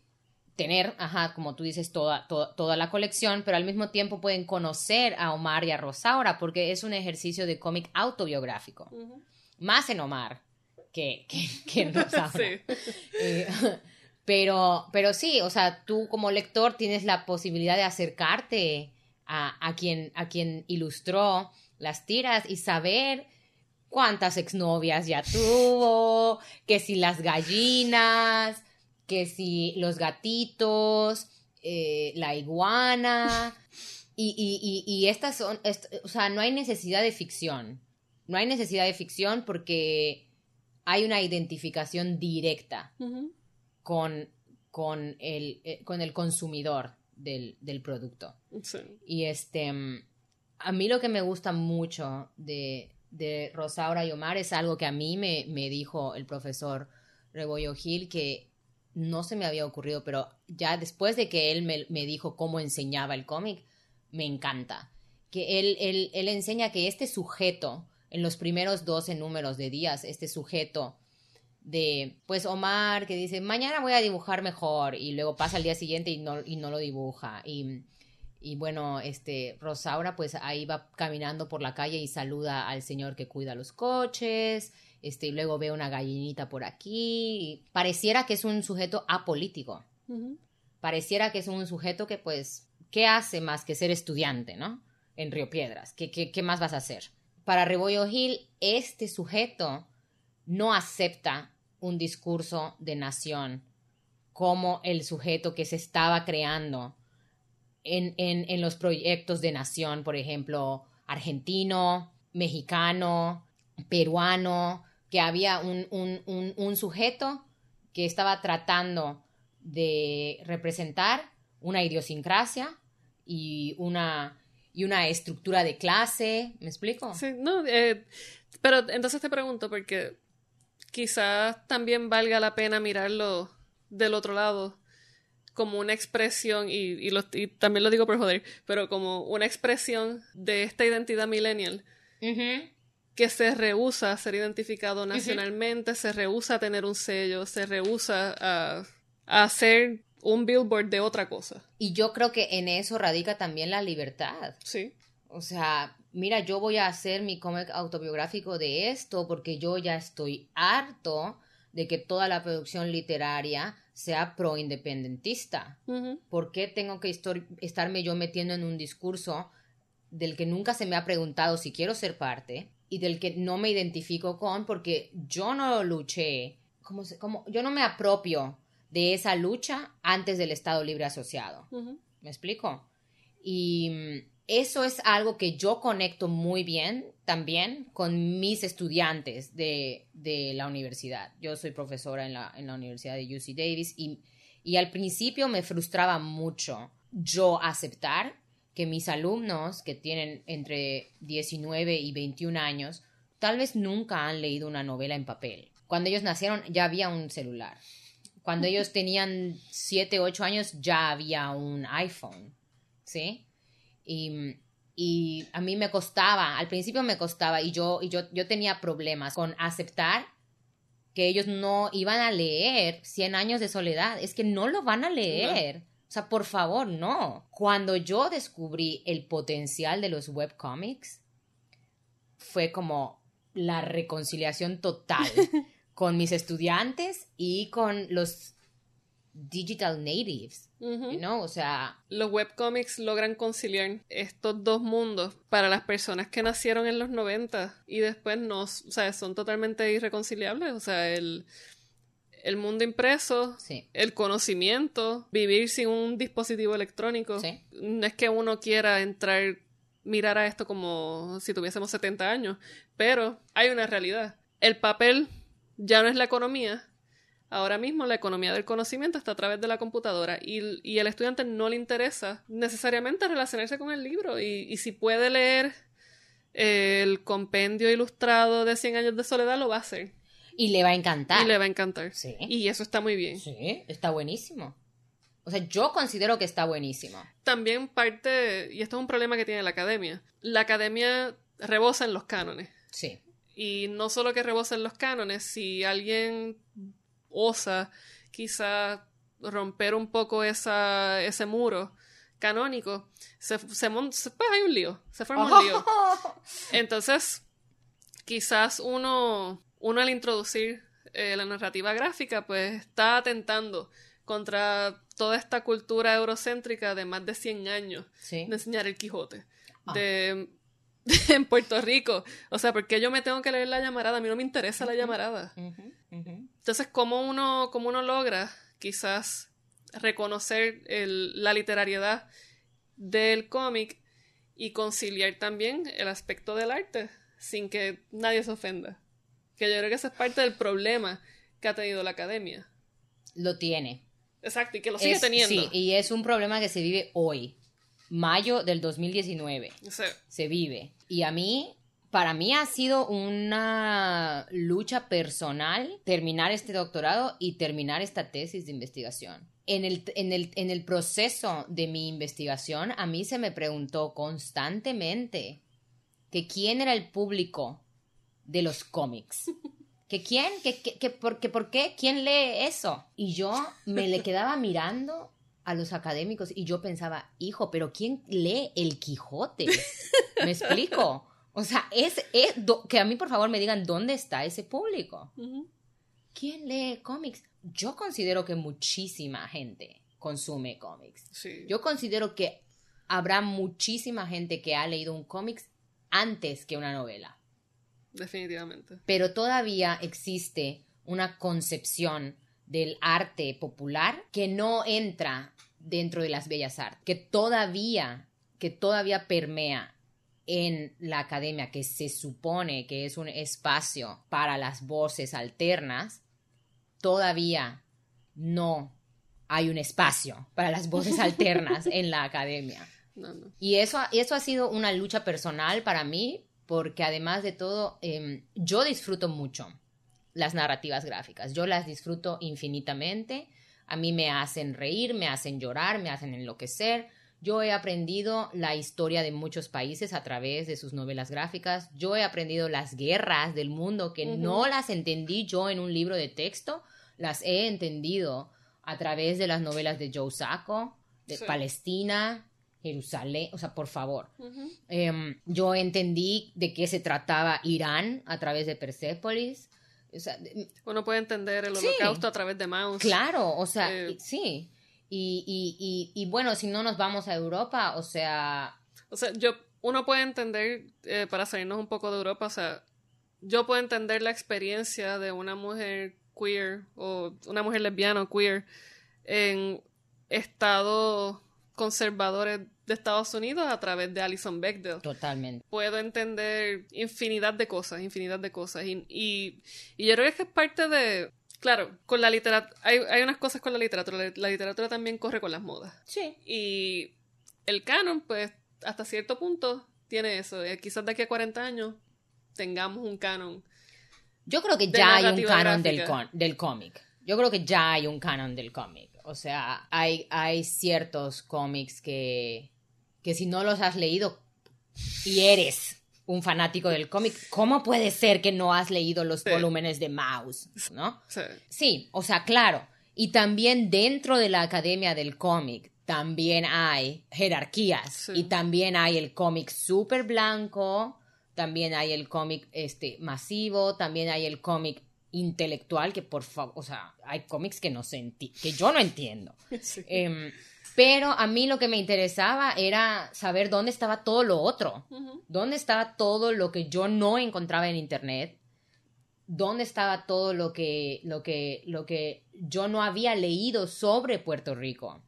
tener, ajá, como tú dices, toda, to- toda la colección, pero al mismo tiempo pueden conocer a Omar y a Rosaura, porque es un ejercicio de cómic autobiográfico, más en Omar que, que, que en Rosaura. [laughs] Sí. Eh, pero, pero sí, o sea, tú como lector tienes la posibilidad de acercarte a, a quien, a quien ilustró las tiras y saber cuántas exnovias ya tuvo, que si las gallinas, que si los gatitos, eh, la iguana. Y, y, y, y estas son, est- o sea, no hay necesidad de ficción. No hay necesidad de ficción porque hay una identificación directa con, con, el, eh, con el consumidor del, del producto. Sí. Y este, mm, a mí lo que me gusta mucho de, de Rosaura y Omar es algo que a mí me, me dijo el profesor Rebollo Gil que no se me había ocurrido, pero ya después de que él me, me dijo cómo enseñaba el cómic, me encanta. Que él, él, él enseña que este sujeto, en los primeros 12 números de días, este sujeto de, pues Omar, que dice, mañana voy a dibujar mejor, y luego pasa el día siguiente y no, y no lo dibuja. Y, y bueno, este, Rosaura, pues ahí va caminando por la calle y saluda al señor que cuida los coches, este, y luego veo una gallinita por aquí. Pareciera que es un sujeto apolítico. Pareciera que es un sujeto que, pues, ¿qué hace más que ser estudiante, no? En Río Piedras. ¿Qué, qué, qué más vas a hacer? Para Rebollo Gil, este sujeto no acepta un discurso de nación como el sujeto que se estaba creando en, en, en los proyectos de nación, por ejemplo, argentino, mexicano, peruano, que había un, un, un, sujeto que estaba tratando de representar una idiosincrasia y una, y una estructura de clase. ¿Me explico? Sí, no, eh, pero entonces te pregunto, porque quizás también valga la pena mirarlo del otro lado como una expresión, y, y, también lo digo por joder, pero como una expresión de esta identidad millennial que se rehúsa a ser identificado nacionalmente, se rehúsa a tener un sello, se rehúsa a, a hacer un billboard de otra cosa. Y yo creo que en eso radica también la libertad. Sí. O sea, mira, yo voy a hacer mi cómic autobiográfico de esto porque yo ya estoy harto de que toda la producción literaria sea pro-independentista. ¿Por qué tengo que estarme yo metiendo en un discurso del que nunca se me ha preguntado si quiero ser parte y del que no me identifico con porque yo no luché, como, como yo no me apropio de esa lucha antes del Estado Libre Asociado. ¿Me explico? Y mm, eso es algo que yo conecto muy bien también con mis estudiantes de, la universidad. Yo soy profesora en la, Universidad de UC Davis y, y al principio me frustraba mucho yo aceptar que mis alumnos que tienen entre 19 y 21 años tal vez nunca han leído una novela en papel. Cuando ellos nacieron ya había un celular. Cuando ellos [laughs] tenían 7, 8 años ya había un iPhone. ¿Sí? Y, a mí me costaba, al principio me costaba y yo, y yo, yo tenía problemas con aceptar que ellos no iban a leer Cien años de soledad. Es que no lo van a leer. O sea, por favor, no. Cuando yo descubrí el potencial de los webcomics, fue como la reconciliación total [laughs] con mis estudiantes y con los digital natives, ¿no? O sea... Los webcomics logran conciliar estos dos mundos para las personas que nacieron en los 90 y después no, o sea, son totalmente irreconciliables, o sea, el, el mundo impreso, el conocimiento, vivir sin un dispositivo electrónico. No es que uno quiera entrar, mirar a esto como si tuviésemos 70 años, pero hay una realidad. El papel ya no es la economía, Ahora mismo la economía del conocimiento está a través de la computadora y, y el estudiante no le interesa necesariamente relacionarse con el libro y, si puede leer el compendio ilustrado de 100 años de soledad lo va a hacer. Y le va a encantar. Y le va a encantar. Sí. Y eso está muy bien. Sí, está buenísimo. O sea, yo considero que está buenísimo. También parte, y esto es un problema que tiene la academia, la academia rebosa en los cánones. Sí. Y no solo que rebosa en los cánones, si alguien osa quizá romper un poco esa, ese muro canónico, se, se, pues hay un lío, se forma un lío. [laughs] Entonces, quizás uno, uno al introducir eh, la narrativa gráfica, pues está atentando contra toda esta cultura eurocéntrica de más de 100 años de enseñar el Quijote. Ah. De [laughs] en Puerto Rico. O sea, porque yo me tengo que leer la llamarada? A mí no me interesa la llamarada. Entonces, ¿cómo uno, cómo uno logra quizás reconocer la literariedad del cómic y conciliar también el aspecto del arte sin que nadie se ofenda? Que yo creo que ese es parte del problema que ha tenido la academia. Lo tiene. Exacto, y que lo sigue teniendo. Sí, y es un problema que se vive hoy mayo del 2019. Se vive. Y a mí, para mí ha sido una lucha personal terminar este doctorado y terminar esta tesis de investigación. En el, en, el, en el proceso de mi investigación, a mí se me preguntó constantemente que quién era el público de los cómics. ¿Que quién? ¿Que, que, por, que, ¿Por qué? ¿Quién lee eso? Y yo me le quedaba mirando a los académicos y yo pensaba, hijo, pero ¿quién lee el Quijote? ¿Me explico? O sea, es, es do- que a mí por favor me digan dónde está ese público. ¿Quién lee cómics? Yo considero que muchísima gente consume cómics. Sí. Yo considero que habrá muchísima gente que ha leído un cómics antes que una novela. Definitivamente. Pero todavía existe una concepción del arte popular que no entra dentro de las bellas artes, que todavía, que todavía permea en la academia, que se supone que es un espacio para las voces alternas, todavía no hay un espacio para las voces alternas [laughs] en la academia. No, no. Y eso, eso ha sido una lucha personal para mí, porque además de todo, em, yo disfruto mucho las narrativas gráficas. Yo las disfruto infinitamente. A mí me hacen reír, me hacen llorar, me hacen enloquecer. Yo he aprendido la historia de muchos países a través de sus novelas gráficas. Yo he aprendido las guerras del mundo que no las entendí yo en un libro de texto, las he entendido a través de las novelas de Joe Sacco, de Sí. Palestina, Jerusalén, o sea, por favor. Em, yo entendí de qué se trataba Irán a través de Persépolis. O sea, Uno puede entender el Sí. holocausto a través de Mouse. claro, o sea, Eh. sí. Y, y, y, y bueno, si no nos vamos a Europa, o sea, O sea, yo, uno puede entender, eh, para salirnos un poco de Europa, o sea, yo puedo entender la experiencia de una mujer queer o una mujer lesbiana o queer en estados conservadores de Estados Unidos a través de Alison Bechdel. totalmente. Puedo entender infinidad de cosas, infinidad de cosas. Y, y, y yo creo que es parte de... Claro, con la literatura... Hay, hay unas cosas con la literatura. La, la literatura también corre con las modas. Sí. Y el canon, pues, hasta cierto punto tiene eso. Quizás de aquí a 40 años tengamos un canon. Yo creo que ya hay un canon del, del cómic. Yo creo que ya hay un canon del cómic. O sea, hay, hay ciertos cómics que, que si no los has leído y eres un fanático del cómic, ¿cómo puede ser que no has leído los Sí. volúmenes de Mouse? ¿No? Sí, o sea, claro. Y también dentro de la academia del cómic también hay jerarquías Sí. y también hay el cómic súper blanco, también hay el cómic este masivo, también hay el cómic intelectual que por favor, o sea, hay cómics que no se que yo no entiendo. [laughs] sí. Em, pero a mí lo que me interesaba era saber dónde estaba todo lo otro. ¿Dónde estaba todo lo que yo no encontraba en internet? ¿Dónde estaba todo lo que, lo que, lo que yo no había leído sobre Puerto Rico?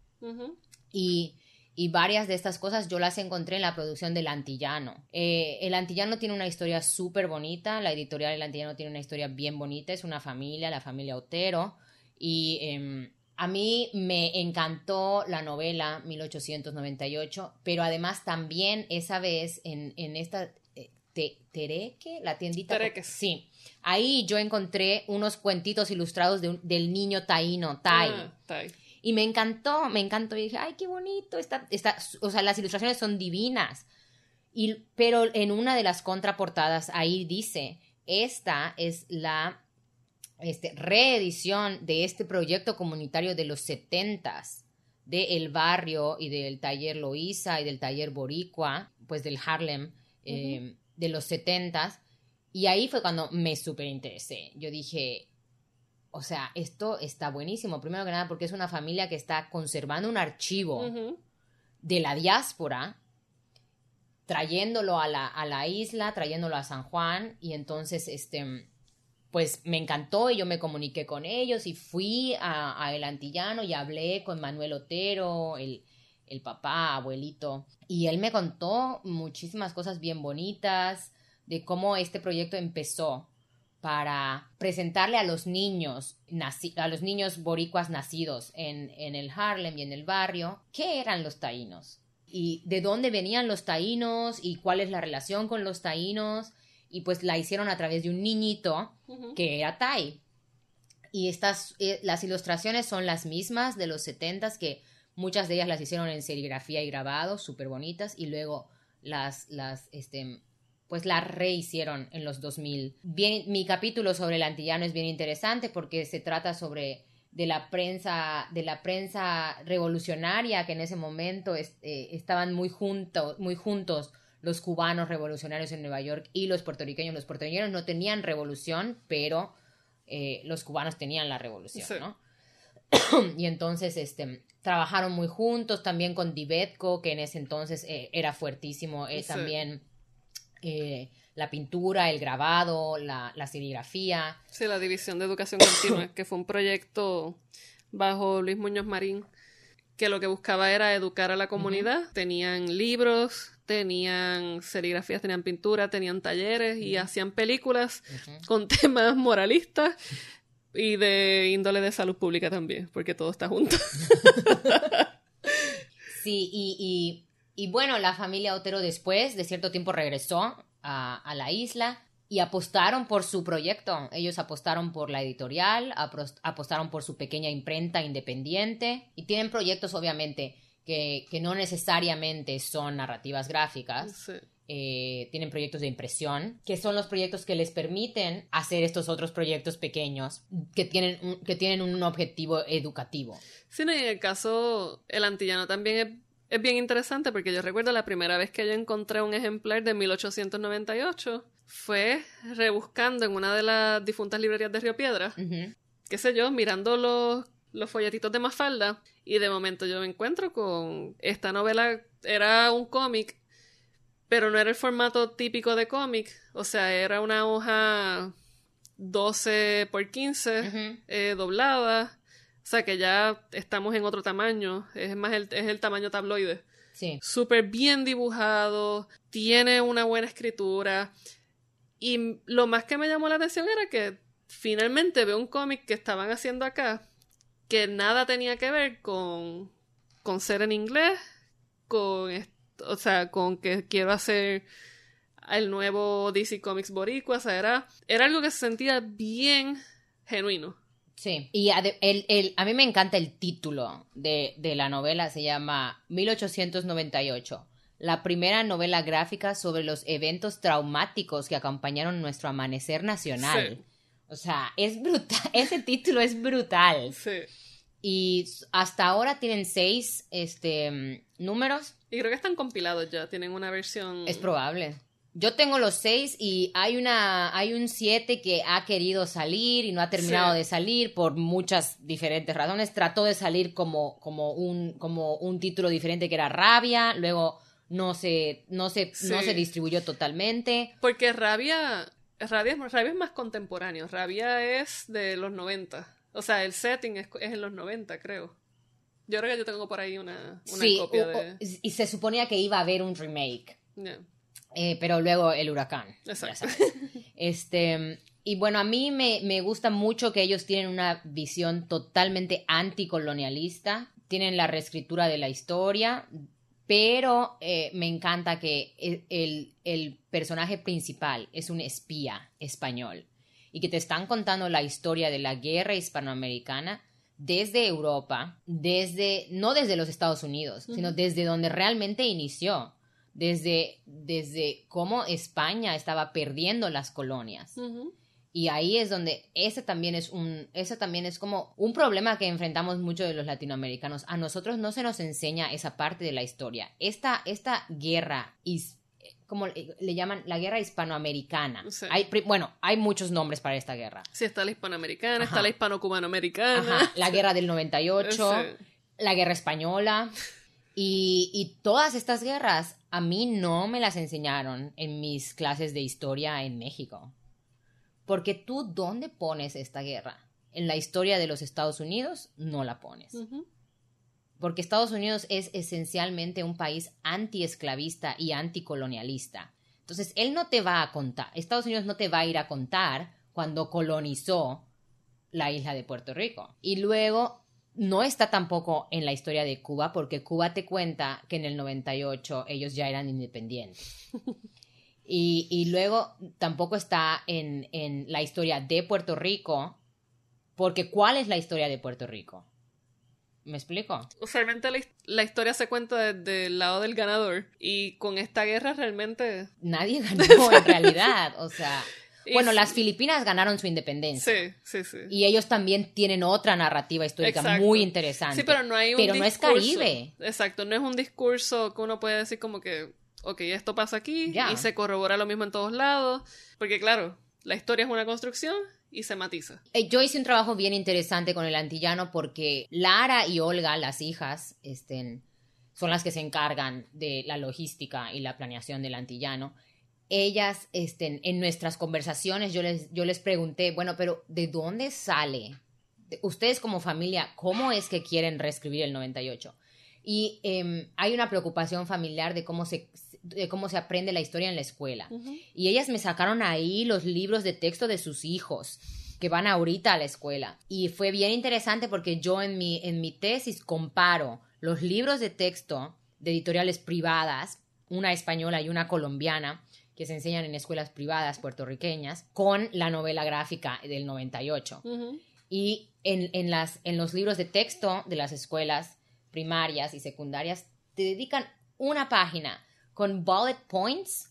Y, y varias de estas cosas yo las encontré en la producción del Antillano. Eh, el Antillano tiene una historia súper bonita, la editorial El Antillano tiene una historia bien bonita, es una familia, la familia Otero, y em, a mí me encantó la novela 1898, pero además también esa vez en, en esta... eh, Te- Tereque, la tiendita. Tereques. Sí. Ahí yo encontré unos cuentitos ilustrados de del niño taíno, Tai. Ah, Tai. Y me encantó, me encantó. Y dije, ay, qué bonito. Está, está, o sea, las ilustraciones son divinas. Y, pero en una de las contraportadas ahí dice, esta es la este, reedición de este proyecto comunitario de los setentas, de El Barrio y del taller Loíza y del taller Boricua, pues del Harlem, eh, de los setentas. Y ahí fue cuando me súper interesé. Yo dije, o sea, esto está buenísimo. Primero que nada porque es una familia que está conservando un archivo de la diáspora, trayéndolo a la, a la isla, trayéndolo a San Juan, y entonces, este, pues me encantó y yo me comuniqué con ellos y fui a, El Antillano y hablé con Manuel Otero, el, el papá, abuelito, y él me contó muchísimas cosas bien bonitas de cómo este proyecto empezó para presentarle a los niños, a los niños boricuas nacidos en, en el Harlem y en el barrio, qué eran los taínos y de dónde venían los taínos y cuál es la relación con los taínos y pues la hicieron a través de un niñito que era Tai. Y estas, eh, las ilustraciones son las mismas de los setentas que muchas de ellas las hicieron en serigrafía y grabado, súper bonitas, y luego las, las, este, pues las rehicieron en los 2000. Bien, mi capítulo sobre el antillano es bien interesante porque se trata sobre de la prensa, de la prensa revolucionaria que en ese momento es- eh, estaban muy juntos, muy juntos los cubanos revolucionarios en Nueva York y los puertorriqueños. Los puertorriqueños no tenían revolución, pero eh, los cubanos tenían la revolución, Sí. ¿no? [clears throat] y entonces este, trabajaron muy juntos también con Divetco, que en ese entonces eh, era fuertísimo. eh, Sí. También eh, la pintura, el grabado, la, la serigrafía. Sí, la División de Educación Continua, [clears throat] que fue un proyecto bajo Luis Muñoz Marín, que lo que buscaba era educar a la comunidad. Tenían libros, tenían serigrafías, tenían pintura, tenían talleres y hacían películas con [laughs] temas moralistas y de índole de salud pública también, porque todo está junto. [laughs] Sí, y, y, y bueno, la familia Otero después de cierto tiempo regresó a, a la isla y apostaron por su proyecto. Ellos apostaron por la editorial, apostaron por su pequeña imprenta independiente y tienen proyectos obviamente que, que no necesariamente son narrativas gráficas. Sí. eh, tienen proyectos de impresión, que son los proyectos que les permiten hacer estos otros proyectos pequeños que tienen un, que tienen un objetivo educativo. Sí, no, y en el caso, el antillano también es, es bien interesante porque yo recuerdo la primera vez que yo encontré un ejemplar de 1898 fue rebuscando en una de las difuntas librerías de Río Piedra, Ujú. qué sé yo, mirando los, los folletitos de Mafalda y de momento yo me encuentro con esta novela, era un cómic, pero no era el formato típico de cómic, o sea, era una hoja 12 por 15 Ujú. eh, doblada. O sea que ya estamos en otro tamaño. Es más el, es el tamaño tabloide. Sí. Súper bien dibujado. Tiene una buena escritura. Y lo más que me llamó la atención era que finalmente veo un cómic que estaban haciendo acá que nada tenía que ver con, con ser en inglés, con, o sea, con que quiero hacer el nuevo DC Comics Boricua, o sea, era, era algo que se sentía bien genuino. Sí, y ade- el, el- a mí me encanta el título de, de la novela, se llama 1898, la primera novela gráfica sobre los eventos traumáticos que acompañaron nuestro amanecer nacional. Sí. O sea, es brutal, [laughs] ese título es brutal. Sí. Y hasta ahora tienen seis este, mm, números, Y creo que están compilados ya, tienen una versión. es probable. Yo tengo los seis y hay una, hay un siete que ha querido salir y no ha terminado Sí. de salir por muchas diferentes razones. Trató de salir como, como un, como un título diferente que era Rabia, luego no se, no se, no se distribuyó totalmente. Porque Rabia, Rabia, Rabia es más contemporáneo. Rabia es de los 90. O sea, el setting es, es en los 90, creo. Yo creo que yo tengo por ahí una, una sí, copia de. y se suponía que iba a haber un remake. Eh, pero luego el huracán. Exacto. [laughs] Este, y bueno, a mí me, me gusta mucho que ellos tienen una visión totalmente anticolonialista, tienen la reescritura de la historia, pero eh, me encanta que el, el- el personaje principal es un espía español y que te están contando la historia de la guerra hispanoamericana desde Europa, desde, no desde los Estados Unidos, sino desde donde realmente inició desde, desde cómo España estaba perdiendo las colonias. Y ahí es donde ese también es un, ese también es como un problema que enfrentamos muchos de los latinoamericanos. A nosotros no se nos enseña esa parte de la historia. Esta, esta guerra, is- como le le llaman, la guerra hispanoamericana. Sí. Hay, pri- bueno, hay muchos nombres para esta guerra. Sí, está la hispanoamericana, Ajá. está la hispano-cubano-americana. La guerra del 98. Sí. la guerra española. Y, y todas estas guerras a mí no me las enseñaron en mis clases de historia en México. Porque tú, ¿dónde pones esta guerra? En la historia de los Estados Unidos no la pones. Porque Estados Unidos es esencialmente un país antiesclavista y anticolonialista. Entonces, él no te va a contar, Estados Unidos no te va a ir a contar cuando colonizó la isla de Puerto Rico. Y luego no está tampoco en la historia de Cuba, porque Cuba te cuenta que en el 98 ellos ya eran independientes. [laughs] Y, y luego tampoco está en, en la historia de Puerto Rico, porque ¿cuál es la historia de Puerto Rico? ¿Me explico? Usualmente la, la historia se cuenta desde el lado del ganador. Y con esta guerra realmente. Nadie [laughs] ganó en realidad, o sea... y Bueno, sí- las Filipinas ganaron su independencia. Sí, sí, sí. Y ellos también tienen otra narrativa histórica Exacto. muy interesante. Sí, pero no hay un Pero no es discurso. Caribe. Exacto, no es un discurso que uno puede decir como que ok, esto pasa aquí Ya. y se corrobora lo mismo en todos lados, porque claro, la historia es una construcción y se matiza. Eh, Yo hice un trabajo bien interesante con el antillano porque Lara y Olga, las hijas, estén, son las que se encargan de la logística y la planeación del antillano. Ellas, estén, en nuestras conversaciones, yo les, yo les pregunté, bueno, pero ¿de dónde sale? De- Ustedes como familia, ¿cómo es que quieren reescribir el 98? Y em, hay una preocupación familiar de cómo se, de cómo se aprende la historia en la escuela. Y ellas me sacaron ahí los libros de texto de sus hijos que van ahorita a la escuela. Y fue bien interesante porque yo en mi, en mi tesis comparo los libros de texto de editoriales privadas, una española y una colombiana, que se enseñan en escuelas privadas puertorriqueñas, con la novela gráfica del 98. Ujú. Y en, en las, en los libros de texto de las escuelas primarias y secundarias te dedican una página con bullet points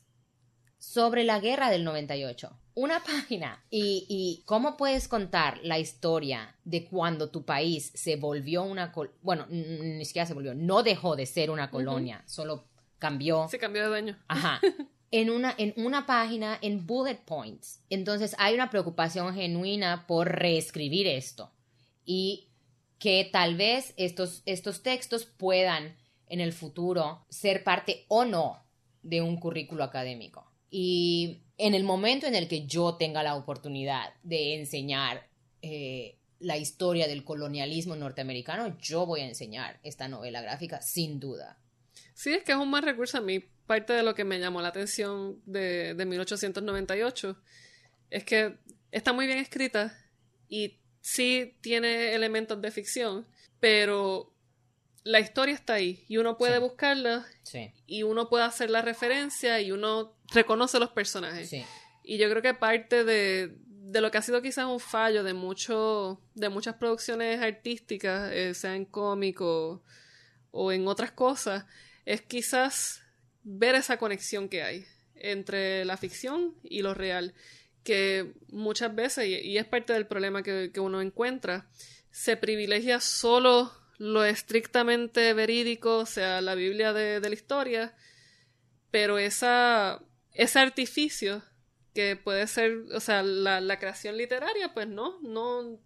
sobre la guerra del 98. Una [laughs] página. Y, y cómo puedes contar la historia de cuando tu país se volvió una... col- Bueno, ni siquiera se volvió, no dejó de ser una colonia, solo cambió. Se cambió de dueño. Ajá. [laughs] En una, en una página en bullet points. Entonces hay una preocupación genuina por reescribir esto y que tal vez estos, estos textos puedan en el futuro ser parte o no de un currículo académico. Y en el momento en el que yo tenga la oportunidad de enseñar eh, la historia del colonialismo norteamericano, yo voy a enseñar esta novela gráfica sin duda. Sí, es que es un buen recurso a mí. Parte de lo que me llamó la atención de, de 1898 es que está muy bien escrita y sí tiene elementos de ficción, pero la historia está ahí y uno puede Sí. buscarla Sí, y uno puede hacer la referencia y uno reconoce los personajes. sí. Y yo creo que parte de, de lo que ha sido quizás un fallo de mucho, de muchas producciones artísticas, eh, sea en cómico o en otras cosas, es quizás ver esa conexión que hay entre la ficción y lo real, que muchas veces, y, y es parte del problema que, que uno encuentra, se privilegia solo lo estrictamente verídico, o sea, la Biblia de, de la historia, pero esa, ese artificio que puede ser, o sea, la, la creación literaria, pues no, no,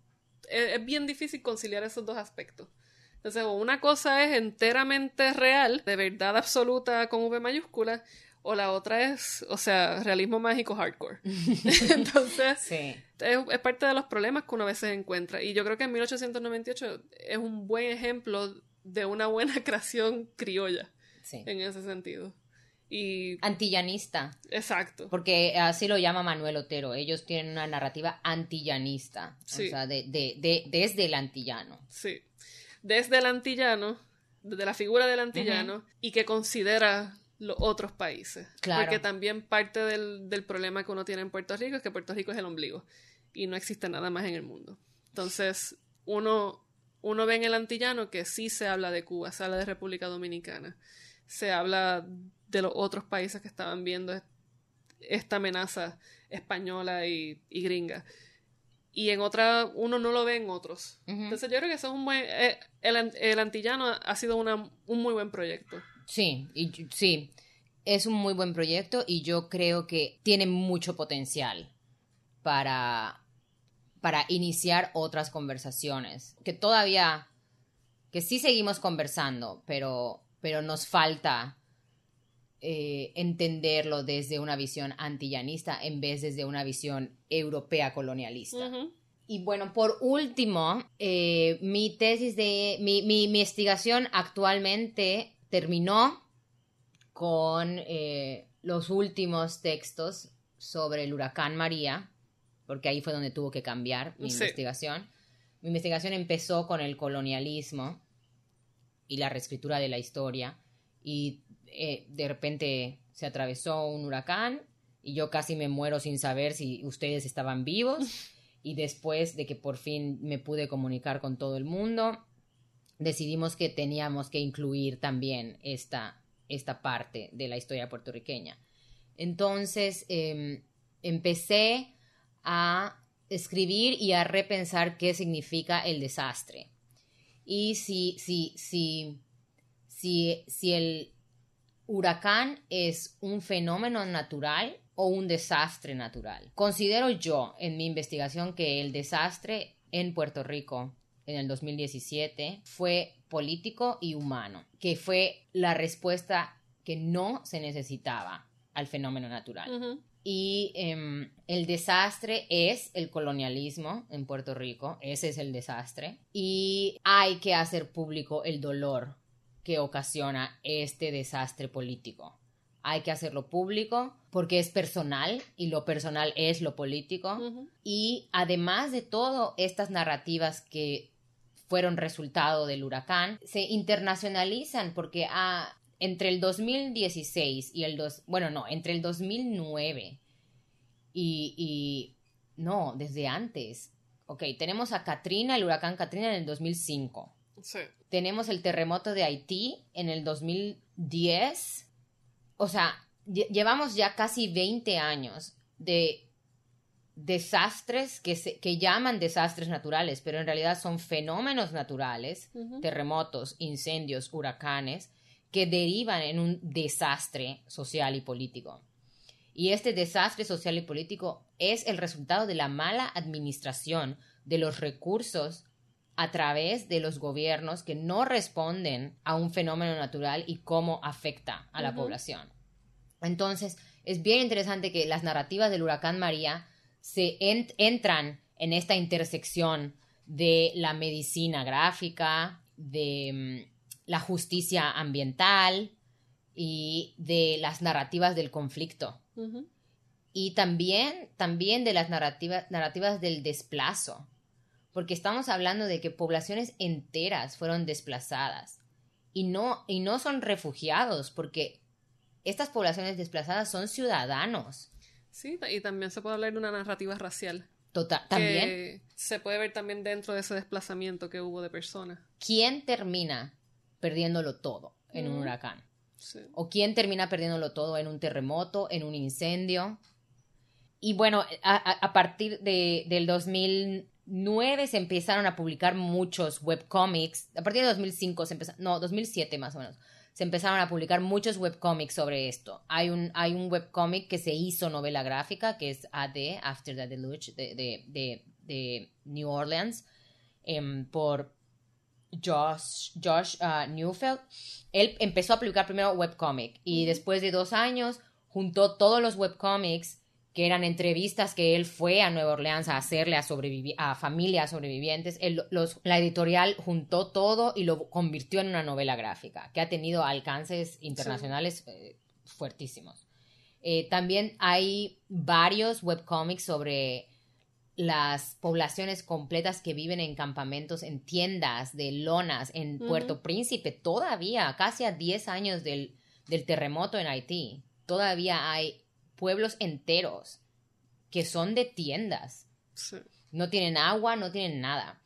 es, es bien difícil conciliar esos dos aspectos. Entonces, una cosa es enteramente real, de verdad absoluta con V mayúscula, o la otra es, o sea, realismo mágico hardcore. [laughs] Entonces, Sí. es, es parte de los problemas que uno a veces encuentra. Y yo creo que en 1898 es un buen ejemplo de una buena [laughs] creación criolla sí. en ese sentido. Y Antillanista, exacto. porque así lo llama Manuel Otero. Ellos tienen una narrativa antillanista, Sí. o sea, de, de, de- desde el antillano. Sí. Desde el antillano, desde la figura del antillano, y que considera los otros países. Claro. Porque también parte del, del problema que uno tiene en Puerto Rico es que Puerto Rico es el ombligo y no existe nada más en el mundo. Entonces, uno, uno ve en el antillano que sí se habla de Cuba, se habla de República Dominicana, se habla de los otros países que estaban viendo est- esta amenaza española y, y gringa. Y en otra, uno no lo ve en otros. Entonces yo creo que eso es un buen... eh, el, el antillano ha sido una- un muy buen proyecto. Sí, y, sí, es un muy buen proyecto y yo creo que tiene mucho potencial para, para iniciar otras conversaciones, que todavía, que sí seguimos conversando, pero, pero nos falta eh, entenderlo desde una visión antillanista en vez desde una visión europea colonialista. Y bueno, por último, eh, mi tesis de, mi, mi investigación actualmente terminó con eh, los últimos textos sobre el huracán María, porque ahí fue donde tuvo que cambiar mi Sí. investigación. Mi investigación empezó con el colonialismo y la reescritura de la historia y eh, de repente se atravesó un huracán y yo casi me muero sin saber si ustedes estaban vivos [laughs] y después de que por fin me pude comunicar con todo el mundo, decidimos que teníamos que incluir también esta, esta parte de la historia puertorriqueña. Entonces em, empecé a escribir y a repensar qué significa el desastre. Y si, si, si, si, si el, huracán es un fenómeno natural o un desastre natural. Considero yo en mi investigación que el desastre en Puerto Rico en el 2017 fue político y humano, que fue la respuesta que no se necesitaba al fenómeno natural. Y em, el desastre es el colonialismo en Puerto Rico, ese es el desastre. Y hay que hacer público el dolor que ocasiona este desastre político. Hay que hacerlo público porque es personal y lo personal es lo político. Y además de todo, estas narrativas que fueron resultado del huracán se internacionalizan porque ah, entre el 2016 y el dos, bueno, no, entre el 2009 y, y no, desde antes. Ok, tenemos a Katrina, el huracán Katrina en el 2005. Sí. Tenemos el terremoto de Haití en el 2010. O sea, llevamos ya casi 20 años de desastres que, se, que llaman desastres naturales, pero en realidad son fenómenos naturales, terremotos, incendios, huracanes, que derivan en un desastre social y político. Y este desastre social y político es el resultado de la mala administración de los recursos a través de los gobiernos que no responden a un fenómeno natural y cómo afecta a la población. Entonces, es bien interesante que las narrativas del huracán María se entran en esta intersección de la medicina gráfica, de mm, la justicia ambiental y de las narrativas del conflicto. Y también, también de las narrativas, narrativas del desplazo porque estamos hablando de que poblaciones enteras fueron desplazadas y no, y no son refugiados, porque estas poblaciones desplazadas son ciudadanos. Sí, y también se puede hablar de una narrativa racial. Total, también. se puede ver también dentro de ese desplazamiento que hubo de personas. ¿Quién termina perdiéndolo todo en un huracán? ¿O quién termina perdiéndolo todo en un terremoto, en un incendio? Y bueno, a, partir de, del 2000, 2009 se empezaron a publicar muchos webcomics. A partir de 2005 se empezaron, no, 2007 más o menos, se empezaron a publicar muchos webcomics sobre esto. Hay un, hay un webcomic que se hizo novela gráfica, que es AD, After the Deluge, de, de, de, New Orleans, em, por Josh, Josh uh, Newfeld. Él empezó a publicar primero webcomic y después de dos años juntó todos los webcomics que eran entrevistas que él fue a Nueva Orleans a hacerle a, a familias sobrevivientes. los, la editorial juntó todo y lo convirtió en una novela gráfica que ha tenido alcances internacionales eh, fuertísimos. Eh, también hay varios webcomics sobre las poblaciones completas que viven en campamentos, en tiendas de lonas en Puerto Príncipe, todavía, casi a 10 años del, del terremoto en Haití, todavía hay pueblos enteros que son de tiendas. No tienen agua, no tienen nada.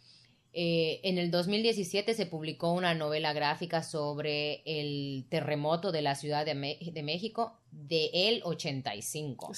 Eh, en el 2017 se publicó una novela gráfica sobre el terremoto de la Ciudad de, México de el 85,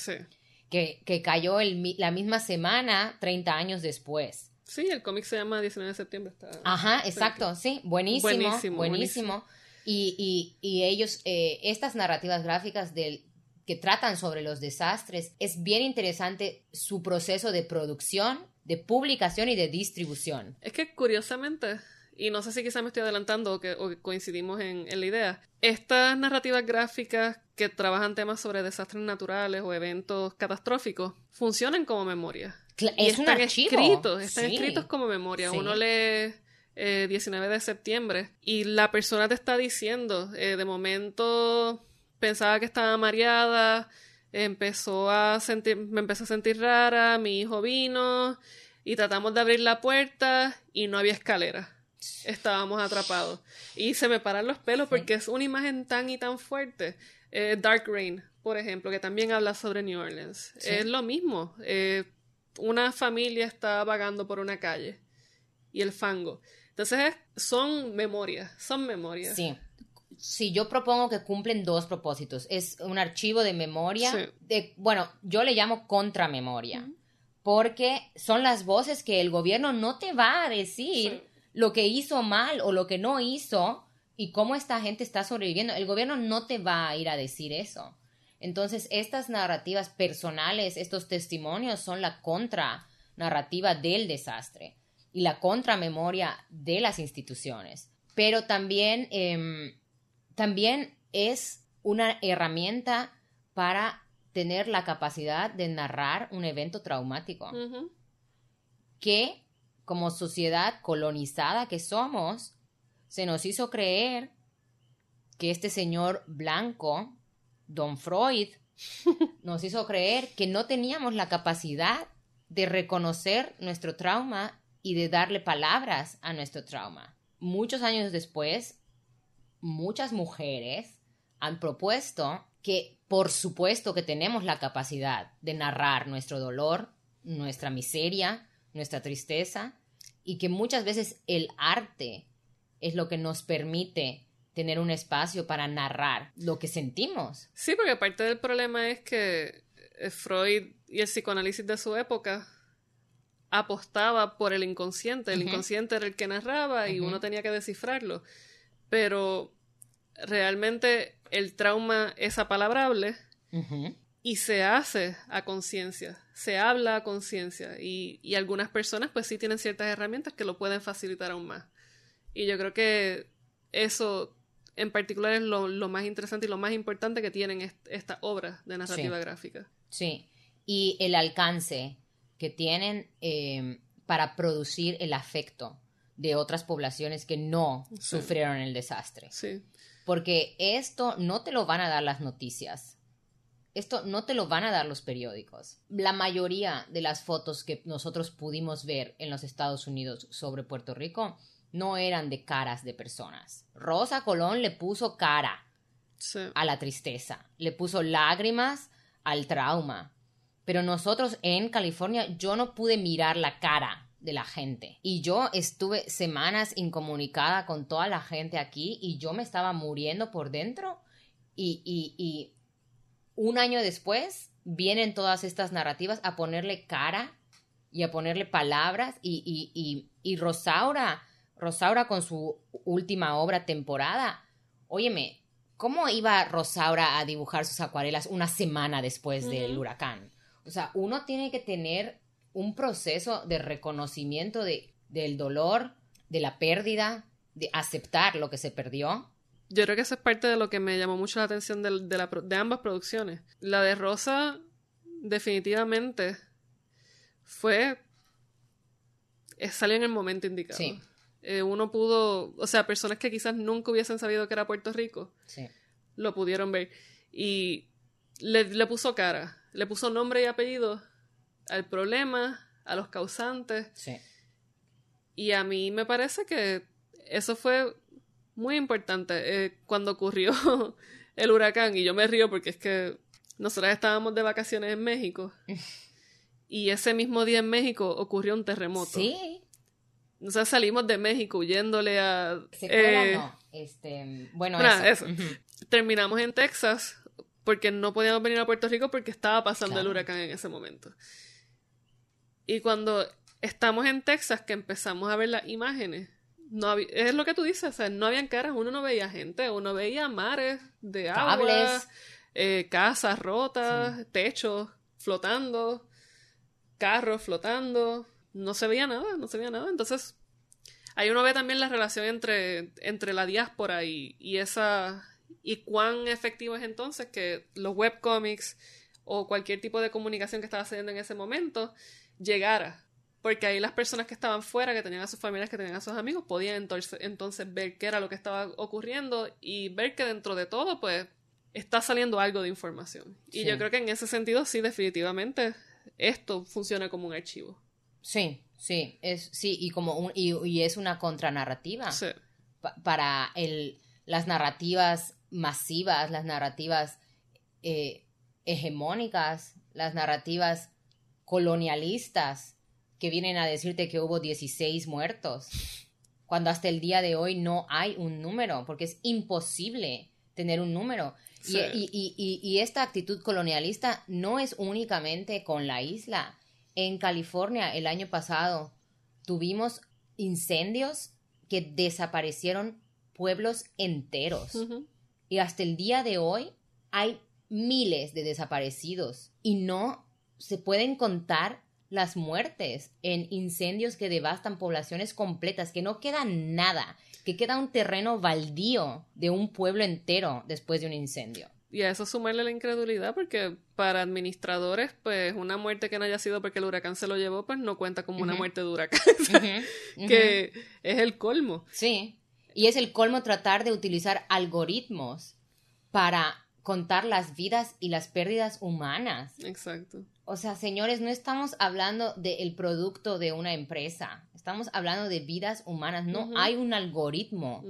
que, que, cayó la misma semana, 30 años después. Sí, el cómic se llama 19 de septiembre. Ajá, exacto, sí, buenísimo, buenísimo. Y, y, ellos, eh, estas narrativas gráficas del, que tratan sobre los desastres, es bien interesante su proceso de producción, de publicación y de distribución. Es que curiosamente, y no sé si quizá me estoy adelantando o que, coincidimos en, la idea, estas narrativas gráficas que trabajan temas sobre desastres naturales o eventos catastróficos funcionan como memoria. es un archivo. Escritos, están escritos como memoria. Uno lee 19 eh, de septiembre y la persona te está diciendo, eh, de momento pensaba que estaba mareada, empezó a sentir, me empezó a sentir rara, mi hijo vino y tratamos de abrir la puerta y no había escalera. Estábamos atrapados. Y se me paran los pelos porque es una imagen tan y tan fuerte. Eh, Dark Rain, por ejemplo, que también habla sobre New Orleans. Es lo mismo. Eh, una familia está vagando por una calle y el fango. Entonces son memorias, son memorias. Sí si yo propongo que cumplen dos propósitos. Es un archivo de memoria, de, bueno, yo le llamo contramemoria, porque son las voces que el gobierno no te va a decir lo que hizo mal o lo que no hizo y cómo esta gente está sobreviviendo. El gobierno no te va a ir a decir eso. Entonces, estas narrativas personales, estos testimonios son la contra narrativa del desastre y la contramemoria de las instituciones. Pero también, em, también es una herramienta para tener la capacidad de narrar un evento traumático. Que como sociedad colonizada que somos, se nos hizo creer que este señor blanco, don Freud, [laughs] nos hizo creer que no teníamos la capacidad de reconocer nuestro trauma y de darle palabras a nuestro trauma. Muchos años después, muchas mujeres han propuesto que por supuesto que tenemos la capacidad de narrar nuestro dolor, nuestra miseria, nuestra tristeza, y que muchas veces el arte es lo que nos permite tener un espacio para narrar lo que sentimos. Sí, porque parte del problema es que eh, Freud y el psicoanálisis de su época apostaba por el inconsciente. El inconsciente era el que narraba y uno tenía que descifrarlo. Pero realmente el trauma es apalabrable y se hace a conciencia, se habla a conciencia y, y, algunas personas pues sí tienen ciertas herramientas que lo pueden facilitar aún más. Y yo creo que eso en particular es lo, más interesante y lo más importante que tienen estas obras de narrativa gráfica. Sí, y el alcance que tienen eh, para producir el afecto de otras poblaciones que no sufrieron el desastre. Sí. Porque esto no te lo van a dar las noticias. Esto no te lo van a dar los periódicos. La mayoría de las fotos que nosotros pudimos ver en los Estados Unidos sobre Puerto Rico no eran de caras de personas. Rosa Colón le puso cara a la tristeza, le puso lágrimas al trauma. Pero nosotros en California yo no pude mirar la cara de la gente. Y yo estuve semanas incomunicada con toda la gente aquí y yo me estaba muriendo por dentro. Y, y, y un año después vienen todas estas narrativas a ponerle cara y a ponerle palabras y, y, y, y Rosaura Rosaura con su última obra temporada. Óyeme, ¿cómo iba Rosaura a dibujar sus acuarelas una semana después del huracán? O sea, uno tiene que tener un proceso de reconocimiento de, del dolor, de la pérdida, de aceptar lo que se perdió. Yo creo que eso es parte de lo que me llamó mucho la atención de, de ambas producciones. La de Rosa, definitivamente, fue. salió en el momento indicado. Sí. Eh, uno pudo, o sea, personas que quizás nunca hubiesen sabido que era Puerto Rico, lo pudieron ver. Y le, le, puso cara, le puso nombre y apellido al problema, a los causantes. Y a mí me parece que eso fue muy importante eh, cuando ocurrió [laughs] el huracán. Y yo me río porque es que nosotras estábamos de vacaciones en México. [laughs] y ese mismo día en México ocurrió un terremoto. Sí. Nosotros salimos de México huyéndole a... Eh, no. Este, bueno, eso. Terminamos en Texas porque no podíamos venir a Puerto Rico porque estaba pasando el huracán en ese momento. Y cuando estamos en Texas, que empezamos a ver las imágenes, no es lo que tú dices, o sea, no habían caras, uno no veía gente, uno veía mares de agua, eh, casas rotas, techos flotando, carros flotando no se veía nada, no se veía nada. Entonces, ahí uno ve también la relación entre, entre la diáspora y, y esa y cuán efectivo es entonces que los webcomics o cualquier tipo de comunicación que estaba haciendo en ese momento llegara. Porque ahí las personas que estaban fuera, que tenían a sus familias, que tenían a sus amigos, podían entonces, entonces ver qué era lo que estaba ocurriendo y ver que dentro de todo, pues, está saliendo algo de información. Y yo creo que en ese sentido, sí, definitivamente, esto funciona como un archivo. Sí, sí, es, sí, y como un, y, es una contranarrativa para el, las narrativas masivas, las narrativas eh, hegemónicas, las narrativas colonialistas que vienen a decirte que hubo 16 muertos, cuando hasta el día de hoy no hay un número, porque es imposible tener un número. Y, y, y, esta actitud colonialista no es únicamente con la isla, en California el año pasado tuvimos incendios que desaparecieron pueblos enteros. Y hasta el día de hoy hay miles de desaparecidos y no se pueden contar las muertes en incendios que devastan poblaciones completas, que no queda nada, que queda un terreno baldío de un pueblo entero después de un incendio. Y a eso sumarle la incredulidad, porque para administradores, pues una muerte que no haya sido porque el huracán se lo llevó, pues no cuenta como una muerte de huracán, [laughs] que es el colmo. Sí, y es el colmo tratar de utilizar algoritmos para contar las vidas y las pérdidas humanas. Exacto. O sea, señores, no estamos hablando del producto de una empresa, estamos hablando de vidas humanas. No hay un algoritmo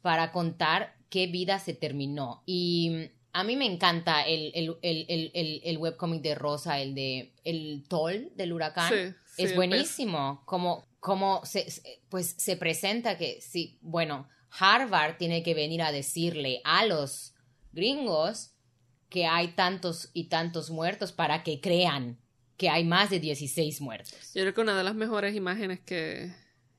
para contar qué vida se terminó. Y a mí me encanta el, el, el, el webcomic de Rosa, el de El Toll del huracán. es buenísimo. Como, como se, pues se presenta que, sí, bueno, Harvard tiene que venir a decirle a los gringos que hay tantos y tantos muertos para que crean que hay más de 16 muertos. Yo creo que una de las mejores imágenes que,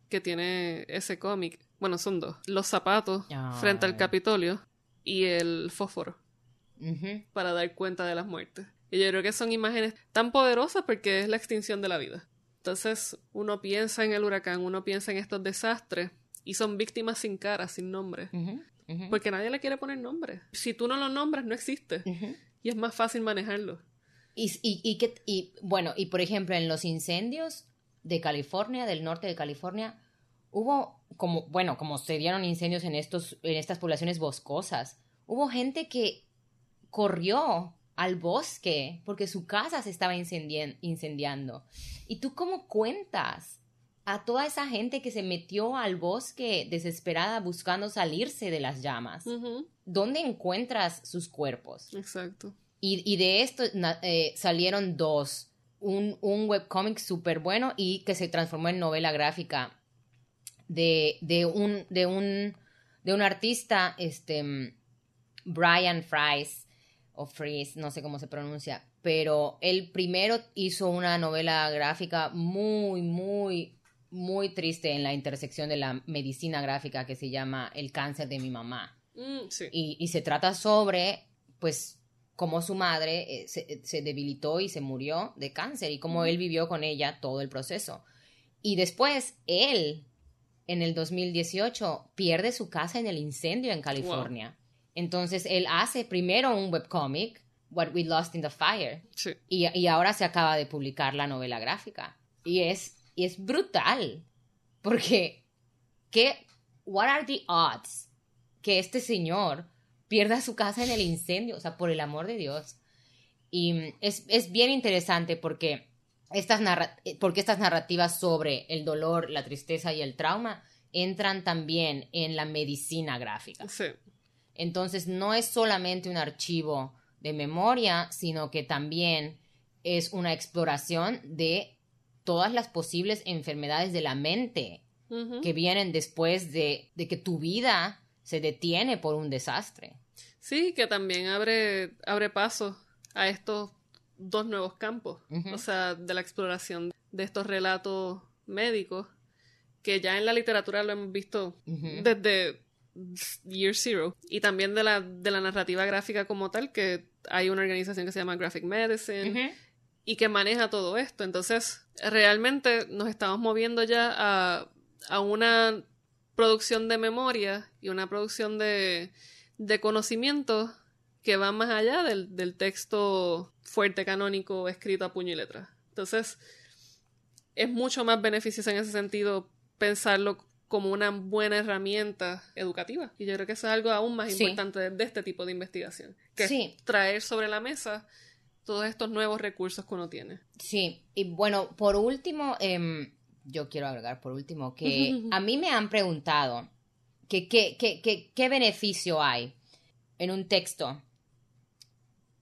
que tiene ese cómic, bueno, son dos, los zapatos frente al Capitolio y el fósforo, para dar cuenta de las muertes. Y yo creo que son imágenes tan poderosas porque es la extinción de la vida. Entonces uno piensa en el huracán, uno piensa en estos desastres y son víctimas sin cara, sin nombre. Porque nadie le quiere poner nombre. Si tú no lo nombras, no existe. Y es más fácil manejarlo. Y, y, que, y bueno, y por ejemplo, en los incendios de California, del norte de California, hubo como, bueno, como se dieron incendios en, estos, en estas poblaciones boscosas, hubo gente que corrió al bosque porque su casa se estaba incendiando. ¿Y tú cómo cuentas a toda esa gente que se metió al bosque desesperada buscando salirse de las llamas. ¿Dónde encuentras sus cuerpos? Exacto. Y, de esto eh, salieron dos. Un, un webcomic súper bueno y que se transformó en novela gráfica de, de, un, de, un, de un artista, este, Brian Fries, o Fries, no sé cómo se pronuncia, pero él primero hizo una novela gráfica muy, muy muy triste en la intersección de la medicina gráfica que se llama El cáncer de mi mamá. Mm, y, se trata sobre, pues, cómo su madre eh, se, debilitó y se murió de cáncer y cómo él vivió con ella todo el proceso. Y después, él, en el 2018, pierde su casa en el incendio en California. Entonces, él hace primero un webcomic, What We Lost in the Fire. Y, y ahora se acaba de publicar la novela gráfica. Y es y es brutal. Porque, ¿qué? What are the odds que este señor pierda su casa en el incendio? O sea, por el amor de Dios. Y es, es bien interesante porque estas, porque estas narrativas sobre el dolor, la tristeza y el trauma entran también en la medicina gráfica. Sí. Entonces, no es solamente un archivo de memoria, sino que también es una exploración de todas las posibles enfermedades de la mente que vienen después de, que tu vida se detiene por un desastre. Sí, que también abre, abre paso a estos dos nuevos campos, o sea, de la exploración de estos relatos médicos, que ya en la literatura lo hemos visto desde Year Zero, y también de la, de la narrativa gráfica como tal, que hay una organización que se llama Graphic Medicine, y que maneja todo esto. Entonces, realmente nos estamos moviendo ya a, a una producción de memoria y una producción de, de conocimiento que va más allá del, del, texto fuerte canónico escrito a puño y letra. Entonces, es mucho más beneficioso en ese sentido pensarlo como una buena herramienta educativa. Y yo creo que eso es algo aún más importante de, este tipo de investigación, que es traer sobre la mesa todos estos nuevos recursos que uno tiene. Sí, y bueno, por último, em, yo quiero agregar por último que [laughs] a mí me han preguntado que, qué beneficio hay en un texto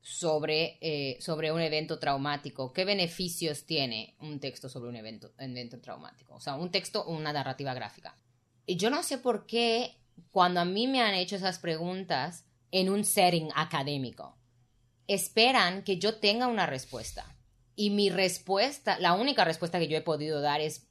sobre, eh, sobre un evento traumático, qué beneficios tiene un texto sobre un evento, un evento traumático, o sea, un texto o una narrativa gráfica. Y yo no sé por qué cuando a mí me han hecho esas preguntas en un setting académico, esperan que yo tenga una respuesta. Y mi respuesta, la única respuesta que yo he podido dar es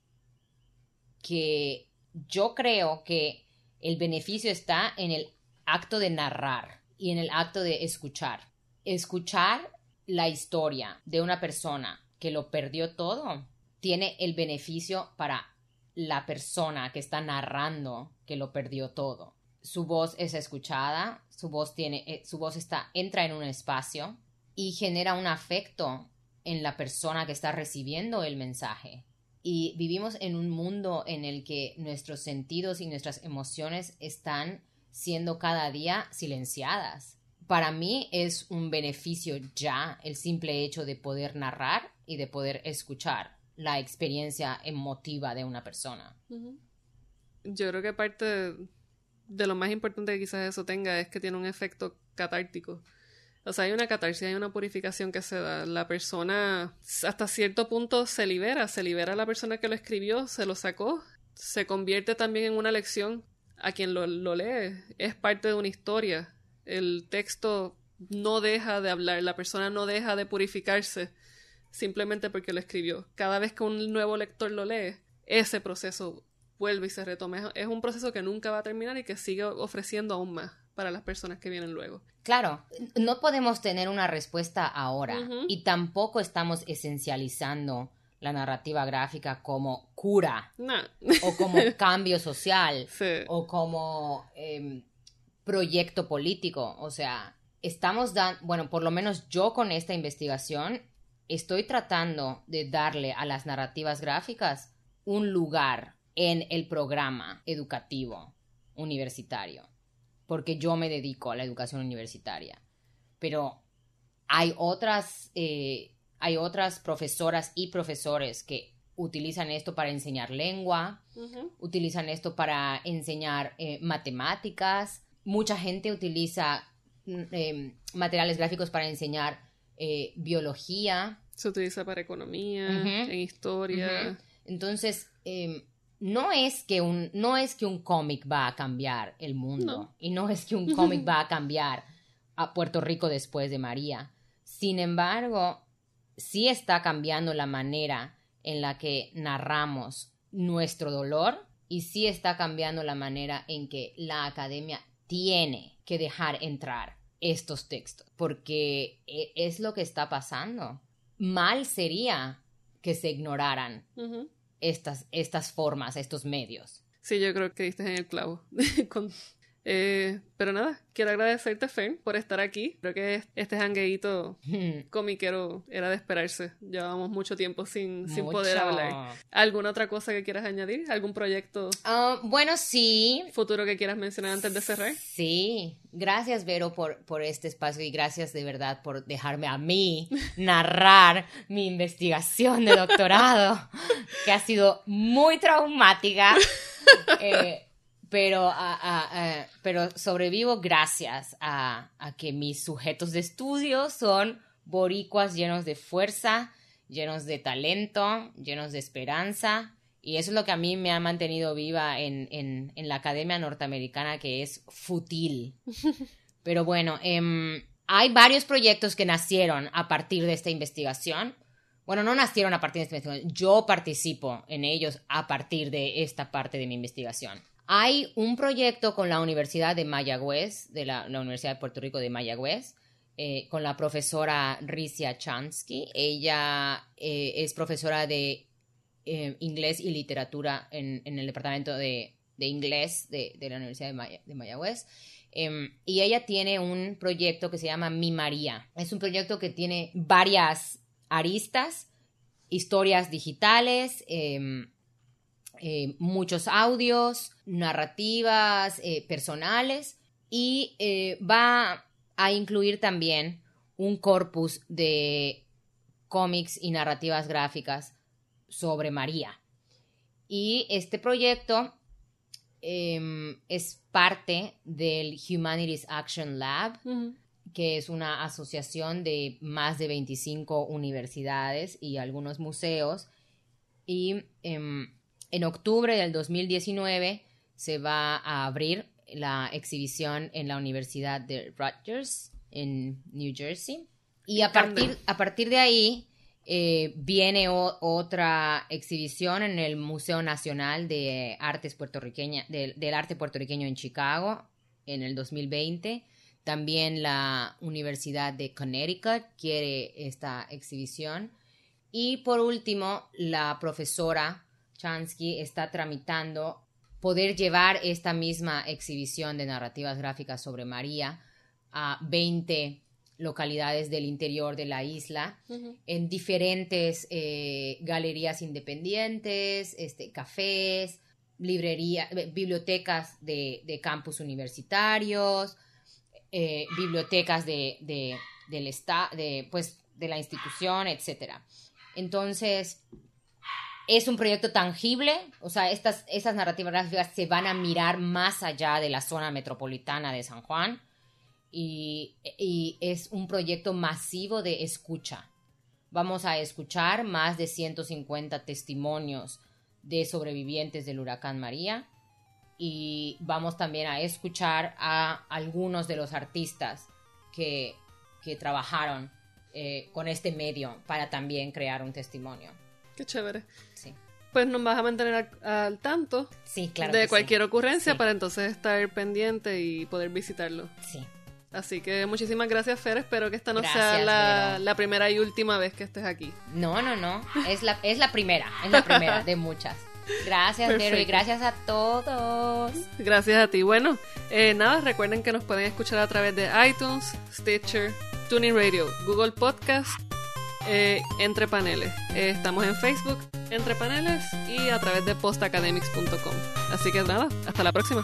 que yo creo que El beneficio está en el acto de narrar y en el acto de escuchar. Escuchar la historia de una persona que lo perdió todo tiene el beneficio para la persona que está narrando que lo perdió todo. Su voz es escuchada, su voz tiene, eh, su voz está, entra en un espacio y genera un afecto en la persona que está recibiendo el mensaje. Y vivimos en un mundo en el que nuestros sentidos y nuestras emociones están siendo cada día silenciadas. Para mí es un beneficio ya el simple hecho de poder narrar y de poder escuchar la experiencia emotiva de una persona. Yo creo que parte lo más importante que quizás eso tenga es que tiene un efecto catártico. O sea, hay una catarsis, hay una purificación que se da. La persona hasta cierto punto se libera, se libera la persona que lo escribió, se lo sacó, se convierte también en una lección a quien lo, lo lee. Es parte de una historia. El texto no deja de hablar, la persona no deja de purificarse simplemente porque lo escribió. Cada vez que un nuevo lector lo lee, ese proceso vuelve y se retoma. Es un proceso que nunca va a terminar y que sigue ofreciendo aún más para las personas que vienen luego. Claro, no podemos tener una respuesta ahora y tampoco estamos esencializando la narrativa gráfica como cura o como [laughs] cambio social o como em, proyecto político. O sea, estamos dando, bueno, por lo menos yo con esta investigación estoy tratando de darle a las narrativas gráficas un lugar en el programa educativo universitario, porque yo me dedico a la educación universitaria. Pero hay otras, eh, hay otras profesoras y profesores que utilizan esto para enseñar lengua, utilizan esto para enseñar eh, matemáticas, mucha gente utiliza mm, em, materiales gráficos para enseñar eh, biología. Se utiliza para economía, en historia. Entonces, em, no es que un, no es que un cómic va a cambiar el mundo y no es que un [laughs] cómic va a cambiar a Puerto Rico después de María. Sin embargo, sí está cambiando la manera en la que narramos nuestro dolor y sí está cambiando la manera en que la academia tiene que dejar entrar estos textos, porque e, es lo que está pasando. Mal sería que se ignoraran estas, estas formas, estos medios. Sí, yo creo que diste en el clavo. [laughs] Eh, pero nada, quiero agradecerte, Fern, por estar aquí. Creo que este jangueito [laughs] comiquero era de esperarse. Llevamos mucho tiempo sin, sin poder hablar. ¿Alguna otra cosa que quieras añadir? ¿Algún proyecto? Ah, bueno, sí. ¿Futuro que quieras mencionar antes de cerrar? Sí. Gracias, Vero, por, por este espacio y gracias de verdad por dejarme a mí [laughs] narrar mi investigación de doctorado, [laughs] que ha sido muy traumática. Eh, pero, pero sobrevivo gracias a, que mis sujetos de estudio son boricuas llenos de fuerza, llenos de talento, llenos de esperanza. Y eso es lo que a mí me ha mantenido viva en, en, la academia norteamericana, que es futil. [laughs] Pero bueno, em, hay varios proyectos que nacieron a partir de esta investigación. Bueno, no nacieron a partir de esta investigación. Yo participo en ellos a partir de esta parte de mi investigación. Hay un proyecto con la Universidad de Mayagüez, de la, Universidad de Puerto Rico de Mayagüez, eh, con la profesora Ricia Chansky. Ella eh, es profesora de eh, inglés y literatura en, el departamento de, inglés de, la Universidad de, Mayagüez. Em, y ella tiene un proyecto que se llama Mi María. Es un proyecto que tiene varias aristas, historias digitales, em, eh, muchos audios, narrativas eh, personales y eh, va a incluir también un corpus de cómics y narrativas gráficas sobre María. Y este proyecto em, es parte del Humanities Action Lab, que es una asociación de más de 25 universidades y algunos museos. Y em, en octubre del 2019 se va a abrir la exhibición en la Universidad de Rutgers en New Jersey. Y a partir, a partir de ahí Eh, viene otra exhibición en el Museo Nacional de Artes Puertorriqueña, del Arte Puertorriqueño en Chicago en el 2020. También la Universidad de Connecticut quiere esta exhibición. Y por último, la profesora Chansky está tramitando poder llevar esta misma exhibición de narrativas gráficas sobre María a 20 localidades del interior de la isla, en diferentes eh, galerías independientes, este, cafés, librerías, eh, bibliotecas de, campus universitarios, eh, bibliotecas de, del de, pues, de la institución, etc. Entonces, es un proyecto tangible, o sea, estas, narrativas gráficas se van a mirar más allá de la zona metropolitana de San Juan y, es un proyecto masivo de escucha. Vamos a escuchar más de 150 testimonios de sobrevivientes del huracán María y vamos también a escuchar a algunos de los artistas que, trabajaron eh, con este medio para también crear un testimonio. Qué chévere. Pues nos vas a mantener al, tanto sí, claro de cualquier ocurrencia para entonces estar pendiente y poder visitarlo. Sí. Así que muchísimas gracias, Fer. Espero que esta no sea la, primera y última vez que estés aquí. No, no, no. Es la, es la primera. Es la primera de muchas. Gracias, Vero, y gracias a todos. Gracias a ti. Bueno, eh, nada, recuerden que nos pueden escuchar a través de iTunes, Stitcher, Tuning Radio, Google Podcast, eh, Entre Paneles. Eh, estamos en Facebook, Entre Paneles, y a través de postacademics.com. Así que nada, hasta la próxima.